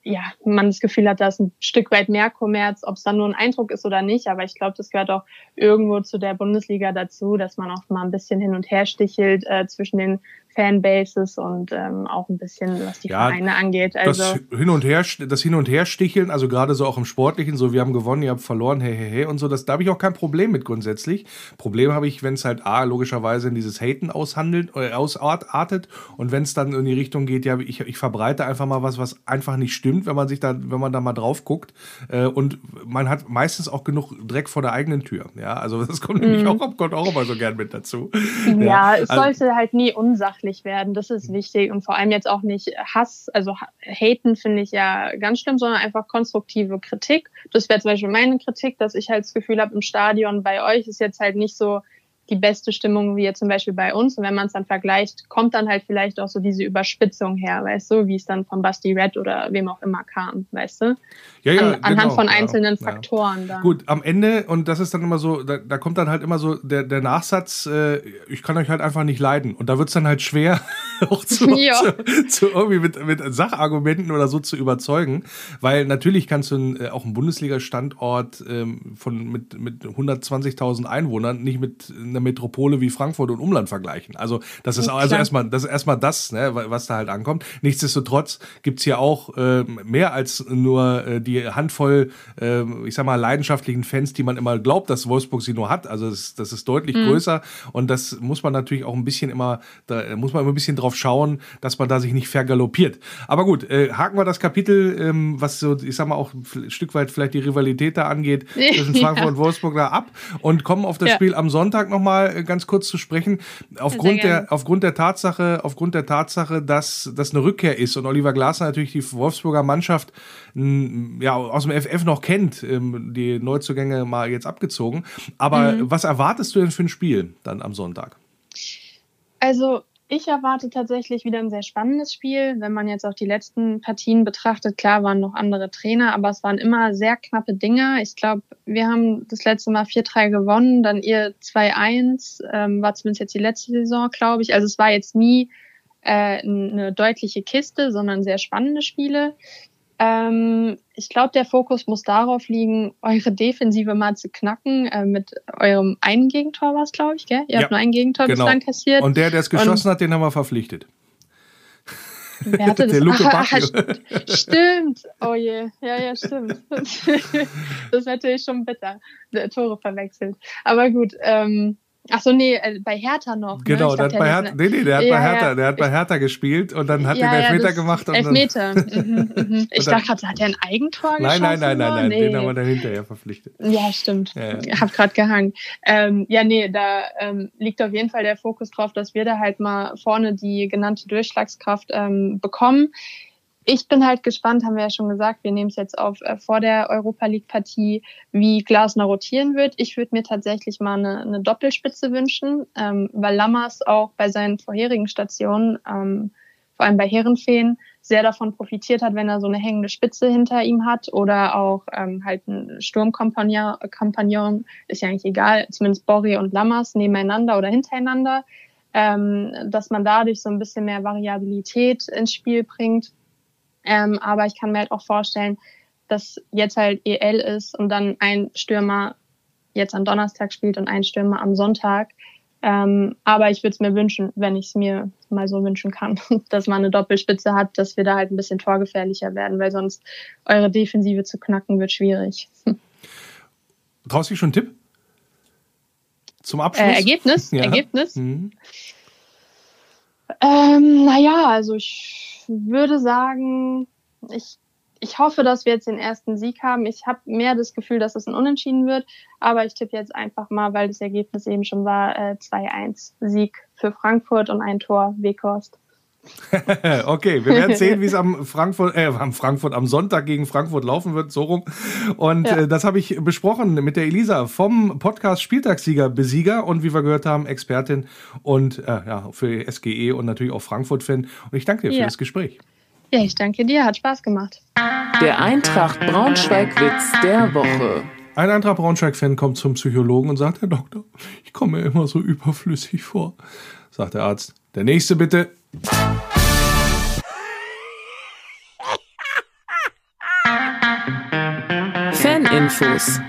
ja, man das Gefühl hat, da ist ein Stück weit mehr Kommerz, ob es dann nur ein Eindruck ist oder nicht. Aber ich glaube, das gehört auch irgendwo zu der Bundesliga dazu, dass man auch mal ein bisschen hin und her stichelt äh, zwischen den Fanbases und ähm, auch ein bisschen, was die Ja, Vereine angeht. Also das hin und her, das hin und her sticheln, also gerade so auch im Sportlichen, so wir haben gewonnen, ihr habt verloren, hey, hey, hey und so, das da habe ich auch kein Problem mit grundsätzlich. Problem habe ich, wenn es halt a logischerweise in dieses Haten aushandelt, äh, ausartet und wenn es dann in die Richtung geht, ja, ich, ich verbreite einfach mal was, was einfach nicht stimmt, wenn man sich da, wenn man da mal drauf guckt äh, und man hat meistens auch genug Dreck vor der eigenen Tür. Ja, also das kommt nämlich Mhm. auch, kommt auch immer so gern mit dazu. Ja, es also- sollte halt nie unsachlich werden. Das ist wichtig und vor allem jetzt auch nicht Hass, also ha- haten finde ich ja ganz schlimm, sondern einfach konstruktive Kritik. Das wäre zum Beispiel meine Kritik, dass ich halt das Gefühl habe, im Stadion bei euch ist jetzt halt nicht so die beste Stimmung wie jetzt zum Beispiel bei uns. Und wenn man es dann vergleicht, kommt dann halt vielleicht auch so diese Überspitzung her, weißt du, wie es dann von Basti Red oder wem auch immer kam, weißt du? Ja, ja, An, anhand genau, von ja, einzelnen ja. Faktoren dann. Gut, am Ende, und das ist dann immer so, da, da kommt dann halt immer so der, der Nachsatz, äh, ich kann euch halt einfach nicht leiden. Und da wird es dann halt schwer, auch zu, Ja. zu, zu irgendwie mit, mit Sachargumenten oder so zu überzeugen. Weil natürlich kannst du ein, äh, auch einen Bundesliga-Standort ähm, von mit, mit 120.000 Einwohnern nicht mit einer Metropole wie Frankfurt und Umland vergleichen. Also das ist Ja, also erstmal das ist erstmal das, ne, wa- was da halt ankommt. Nichtsdestotrotz gibt's hier auch ähm, mehr als nur äh, die Handvoll, ähm, ich sag mal, leidenschaftlichen Fans, die man immer glaubt, dass Wolfsburg sie nur hat. Also das, das ist deutlich Mhm. größer und das muss man natürlich auch ein bisschen immer, da muss man immer ein bisschen drauf schauen, dass man da sich nicht vergaloppiert. Aber gut, äh, haken wir das Kapitel, ähm, was so, ich sag mal, auch ein Stück weit vielleicht die Rivalität da angeht, zwischen Ja. Frankfurt und Wolfsburg da ab und kommen auf das Ja. Spiel am Sonntag nochmal ganz kurz zu sprechen. Aufgrund der, aufgrund der Tatsache, aufgrund der Tatsache, dass das eine Rückkehr ist und Oliver Glasner natürlich die Wolfsburger Mannschaft ja, aus dem FF noch kennt, ähm, die Neuzugänge mal jetzt abgezogen. Aber Mhm. was erwartest du denn für ein Spiel dann am Sonntag? Also ich erwarte tatsächlich wieder ein sehr spannendes Spiel. Wenn man jetzt auch die letzten Partien betrachtet, klar waren noch andere Trainer, aber es waren immer sehr knappe Dinge. Ich glaube, wir haben das letzte Mal 4-3 gewonnen, dann ihr 2-1, ähm, war zumindest jetzt die letzte Saison, glaube ich. Also es war jetzt nie äh, eine deutliche Kiste, sondern sehr spannende Spiele. Ähm, ich glaube, der Fokus muss darauf liegen, eure Defensive mal zu knacken. Äh, mit eurem einen Gegentor war es, glaube ich, gell? Ihr Ja, habt nur ein Gegentor genau. bislang kassiert. Und der, der es geschossen hat, den haben wir verpflichtet. Wer hatte das? Der Luke Ah, st- stimmt. Oh je. Ja, ja, stimmt. das ist natürlich schon bitter. Tore verwechselt. Aber gut. Ähm, ach so, nee, äh, bei Hertha noch. Genau, ne? der hat bei Hertha, nee, nee, der hat Ja, bei Hertha, ja. der hat bei Hertha gespielt und dann hat Ja, den Elfmeter gemacht. Und Elfmeter. Mhm, mhm. Ich dachte, hat er ein Eigentor nein, nein, nein, nein, nein, den Nee. haben wir dann hinterher verpflichtet. Ja, stimmt. Ja, ja. Ich habe gerade gehangen. Ähm, ja, nee, da ähm, liegt auf jeden Fall der Fokus drauf, dass wir da halt mal vorne die genannte Durchschlagskraft ähm, bekommen. Ich bin halt gespannt, haben wir ja schon gesagt, wir nehmen es jetzt auf äh, vor der Europa League-Partie, wie Glasner rotieren wird. Ich würde mir tatsächlich mal eine, eine Doppelspitze wünschen, ähm, weil Lammers auch bei seinen vorherigen Stationen, ähm, vor allem bei Herrenfeen, sehr davon profitiert hat, wenn er so eine hängende Spitze hinter ihm hat oder auch ähm, halt ein Sturmkompagnon, Kompagnon, ist ja eigentlich egal, zumindest Borri und Lammers nebeneinander oder hintereinander, ähm, dass man dadurch so ein bisschen mehr Variabilität ins Spiel bringt. Ähm, aber ich kann mir halt auch vorstellen, dass jetzt halt EL ist und dann ein Stürmer jetzt am Donnerstag spielt und ein Stürmer am Sonntag. Ähm, aber ich würde es mir wünschen, wenn ich es mir mal so wünschen kann, dass man eine Doppelspitze hat, dass wir da halt ein bisschen torgefährlicher werden, weil sonst eure Defensive zu knacken wird schwierig. Traust du dich schon einen Tipp? Zum Abschluss? Äh, Ergebnis? Ja. Ergebnis? Mhm. Ähm, naja, also ich würde sagen, ich, ich hoffe, dass wir jetzt den ersten Sieg haben. Ich habe mehr das Gefühl, dass es ein Unentschieden wird, aber ich tippe jetzt einfach mal, weil das Ergebnis eben schon war, äh, 2-1 Sieg für Frankfurt und ein Tor Weghorst. okay, wir werden sehen, wie es am Frankfurt, äh, am Frankfurt, am Sonntag gegen Frankfurt laufen wird, so rum. Und Ja. äh, das habe ich besprochen mit der Elisa vom Podcast Spieltagssieger Besieger und wie wir gehört haben, Expertin und äh, ja, für SGE und natürlich auch Frankfurt-Fan. Und ich danke dir für Ja. das Gespräch. Ja, ich danke dir, hat Spaß gemacht. Der Eintracht Braunschweig-Witz der Woche. Ein Eintracht Braunschweig-Fan kommt zum Psychologen und sagt, Herr Doktor, ich komme mir immer so überflüssig vor. Sagt der Arzt, der nächste bitte. Faninfos.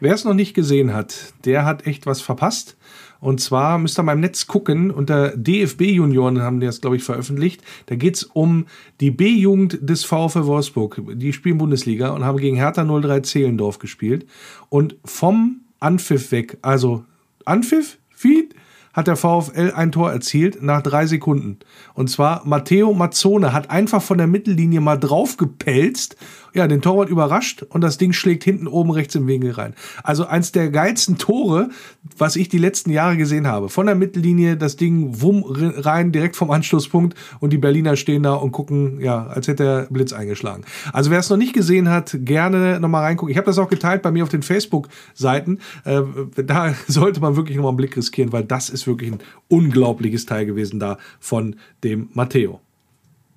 Wer es noch nicht gesehen hat, der hat echt was verpasst. Und zwar müsst ihr mal im Netz gucken, unter DFB-Junioren haben die das, glaube ich, veröffentlicht. Da geht's um die B-Jugend des VfL Wolfsburg. Die spielen Bundesliga und haben gegen Hertha 03 Zehlendorf gespielt. Und vom Anpfiff weg, also Anpfiff, Feed, hat der VfL ein Tor erzielt nach drei Sekunden. Und zwar Matteo Mazzone hat einfach von der Mittellinie mal draufgepelzt, ja, den Torwart überrascht und das Ding schlägt hinten oben rechts im Winkel rein. Also eins der geilsten Tore, was ich die letzten Jahre gesehen habe. Von der Mittellinie das Ding wumm rein, direkt vom Anschlusspunkt und die Berliner stehen da und gucken, ja, als hätte der Blitz eingeschlagen. Also wer es noch nicht gesehen hat, gerne nochmal reingucken. Ich habe das auch geteilt bei mir auf den Facebook-Seiten. Äh, da sollte man wirklich nochmal einen Blick riskieren, weil das ist wirklich ein unglaubliches Teil gewesen da von dem Matteo.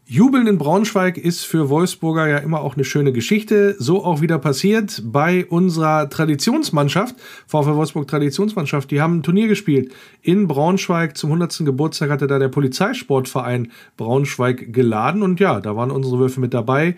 Jubeln in Braunschweig ist für Wolfsburger ja immer auch eine schöne Geschichte. So auch wieder passiert bei unserer Traditionsmannschaft, VfL Wolfsburg Traditionsmannschaft. Die haben ein Turnier gespielt in Braunschweig. Zum 100. Geburtstag hatte da der Polizeisportverein Braunschweig geladen. Und ja, da waren unsere Würfe mit dabei.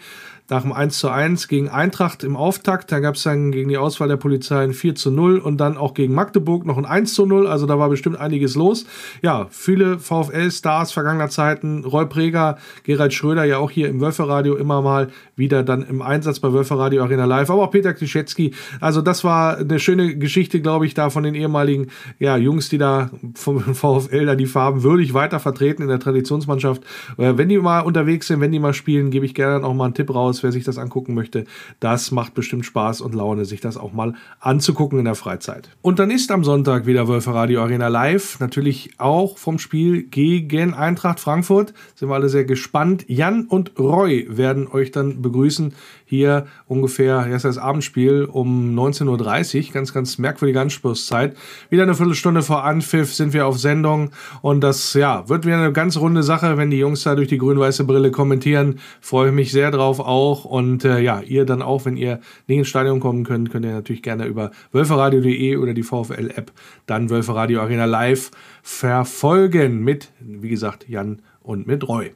Nach dem 1 zu 1 gegen Eintracht im Auftakt, da gab es dann gegen die Auswahl der Polizei ein 4 zu 0 und dann auch gegen Magdeburg noch ein 1 zu 0. Also da war bestimmt einiges los. Ja, viele VfL-Stars vergangener Zeiten, Roy Preger, Gerald Schröder ja auch hier im Wölferadio immer mal wieder dann im Einsatz bei Wölferadio Arena Live, aber auch Peter Klischetski. Also das war eine schöne Geschichte, glaube ich, da von den ehemaligen ja, Jungs, die da vom VfL da die Farben würdig weiter vertreten in der Traditionsmannschaft. Äh, Wenn die mal unterwegs sind, wenn die mal spielen, gebe ich gerne auch mal einen Tipp raus, wer sich das angucken möchte. Das macht bestimmt Spaß und Laune, sich das auch mal anzugucken in der Freizeit. Und dann ist am Sonntag wieder Wölferadio Arena Live. Natürlich auch vom Spiel gegen Eintracht Frankfurt. Sind wir alle sehr gespannt. Jan und Roy werden euch dann begrüßen. Hier ungefähr, ist das Abendspiel um 19.30 Uhr. Ganz, ganz merkwürdige Anschlusszeit. Wieder eine Viertelstunde vor Anpfiff sind wir auf Sendung. Und das, ja, wird wieder eine ganz runde Sache, wenn die Jungs da durch die grün-weiße Brille kommentieren. Freue mich sehr drauf auch. Und äh, ja, ihr dann auch, wenn ihr nicht ins Stadion kommen könnt, könnt ihr natürlich gerne über wölferadio.de oder die VfL-App dann Wölferadio Arena Live verfolgen mit, wie gesagt, Jan und mit Roy.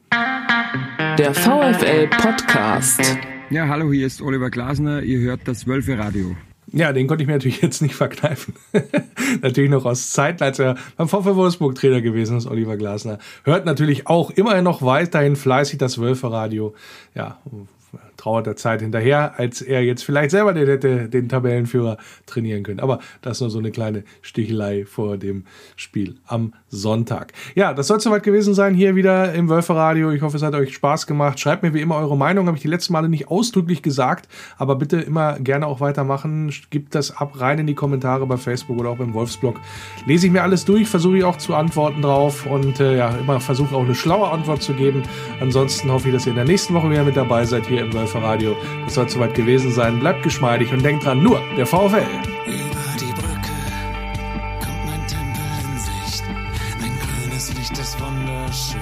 Der VfL Podcast. Ja, hallo, hier ist Oliver Glasner. Ihr hört das Wölfe Radio. Ja, den konnte ich mir natürlich jetzt nicht verkneifen. natürlich noch aus Zeiten, als er beim VfL Wolfsburg Trainer gewesen ist, Oliver Glasner. Hört natürlich auch immerhin noch weiterhin fleißig das Wölfe Radio. Ja, trauert der Zeit hinterher, als er jetzt vielleicht selber den, hätte den Tabellenführer trainieren können. Aber das ist nur so eine kleine Stichelei vor dem Spiel am Sonntag. Ja, das soll soweit gewesen sein hier wieder im Wölferadio. Ich hoffe, es hat euch Spaß gemacht. Schreibt mir wie immer eure Meinung. Habe ich die letzten Male nicht ausdrücklich gesagt, aber bitte immer gerne auch weitermachen. Gibt das ab rein in die Kommentare bei Facebook oder auch beim Wolfsblog. Lese ich mir alles durch, versuche ich auch zu antworten drauf und äh, ja, immer versuche auch eine schlaue Antwort zu geben. Ansonsten hoffe ich, dass ihr in der nächsten Woche wieder mit dabei seid hier im Wölferadio. Radio. Das soll soweit gewesen sein. Bleibt geschmeidig und denkt dran, nur der VfL. Wunderschön.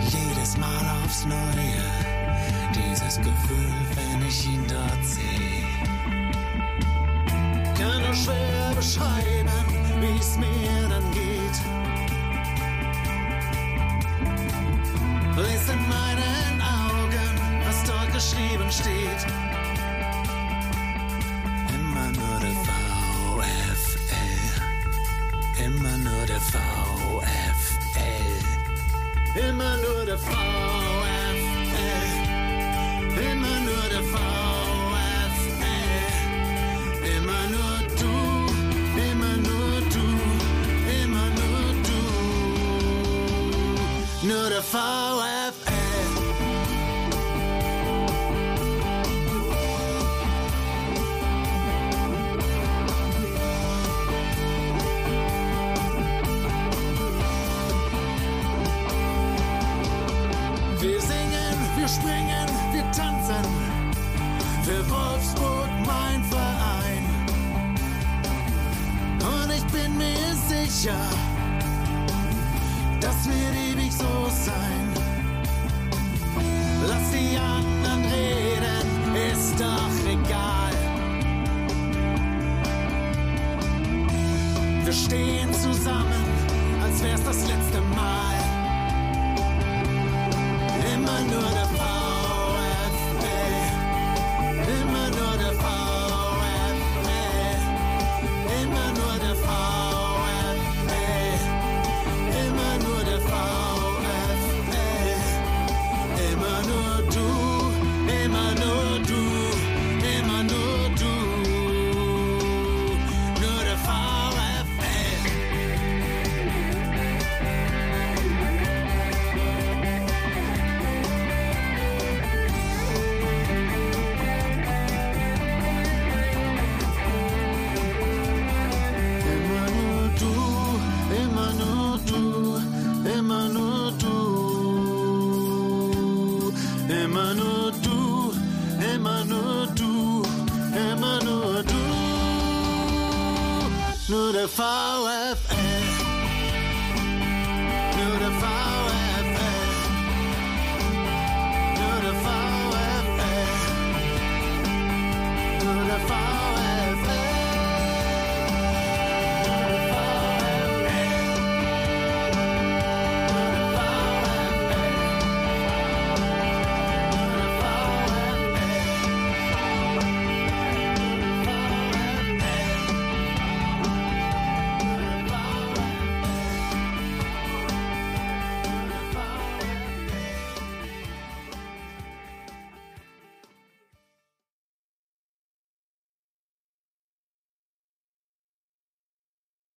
Jedes Mal aufs Neue, schwer beschreiben, wie es mir dann geht. Lies in meinen Augen, was dort geschrieben steht. Immer nur der VfL. Immer nur der VfL. Immer nur der VfL. Nur der VfL. Wir singen, wir springen, wir tanzen. Für Wolfsburg mein Verein. Und ich bin mir sicher, das wird ewig so sein. Lass die anderen reden, ist doch egal. Wir stehen zusammen, als wär's das letzte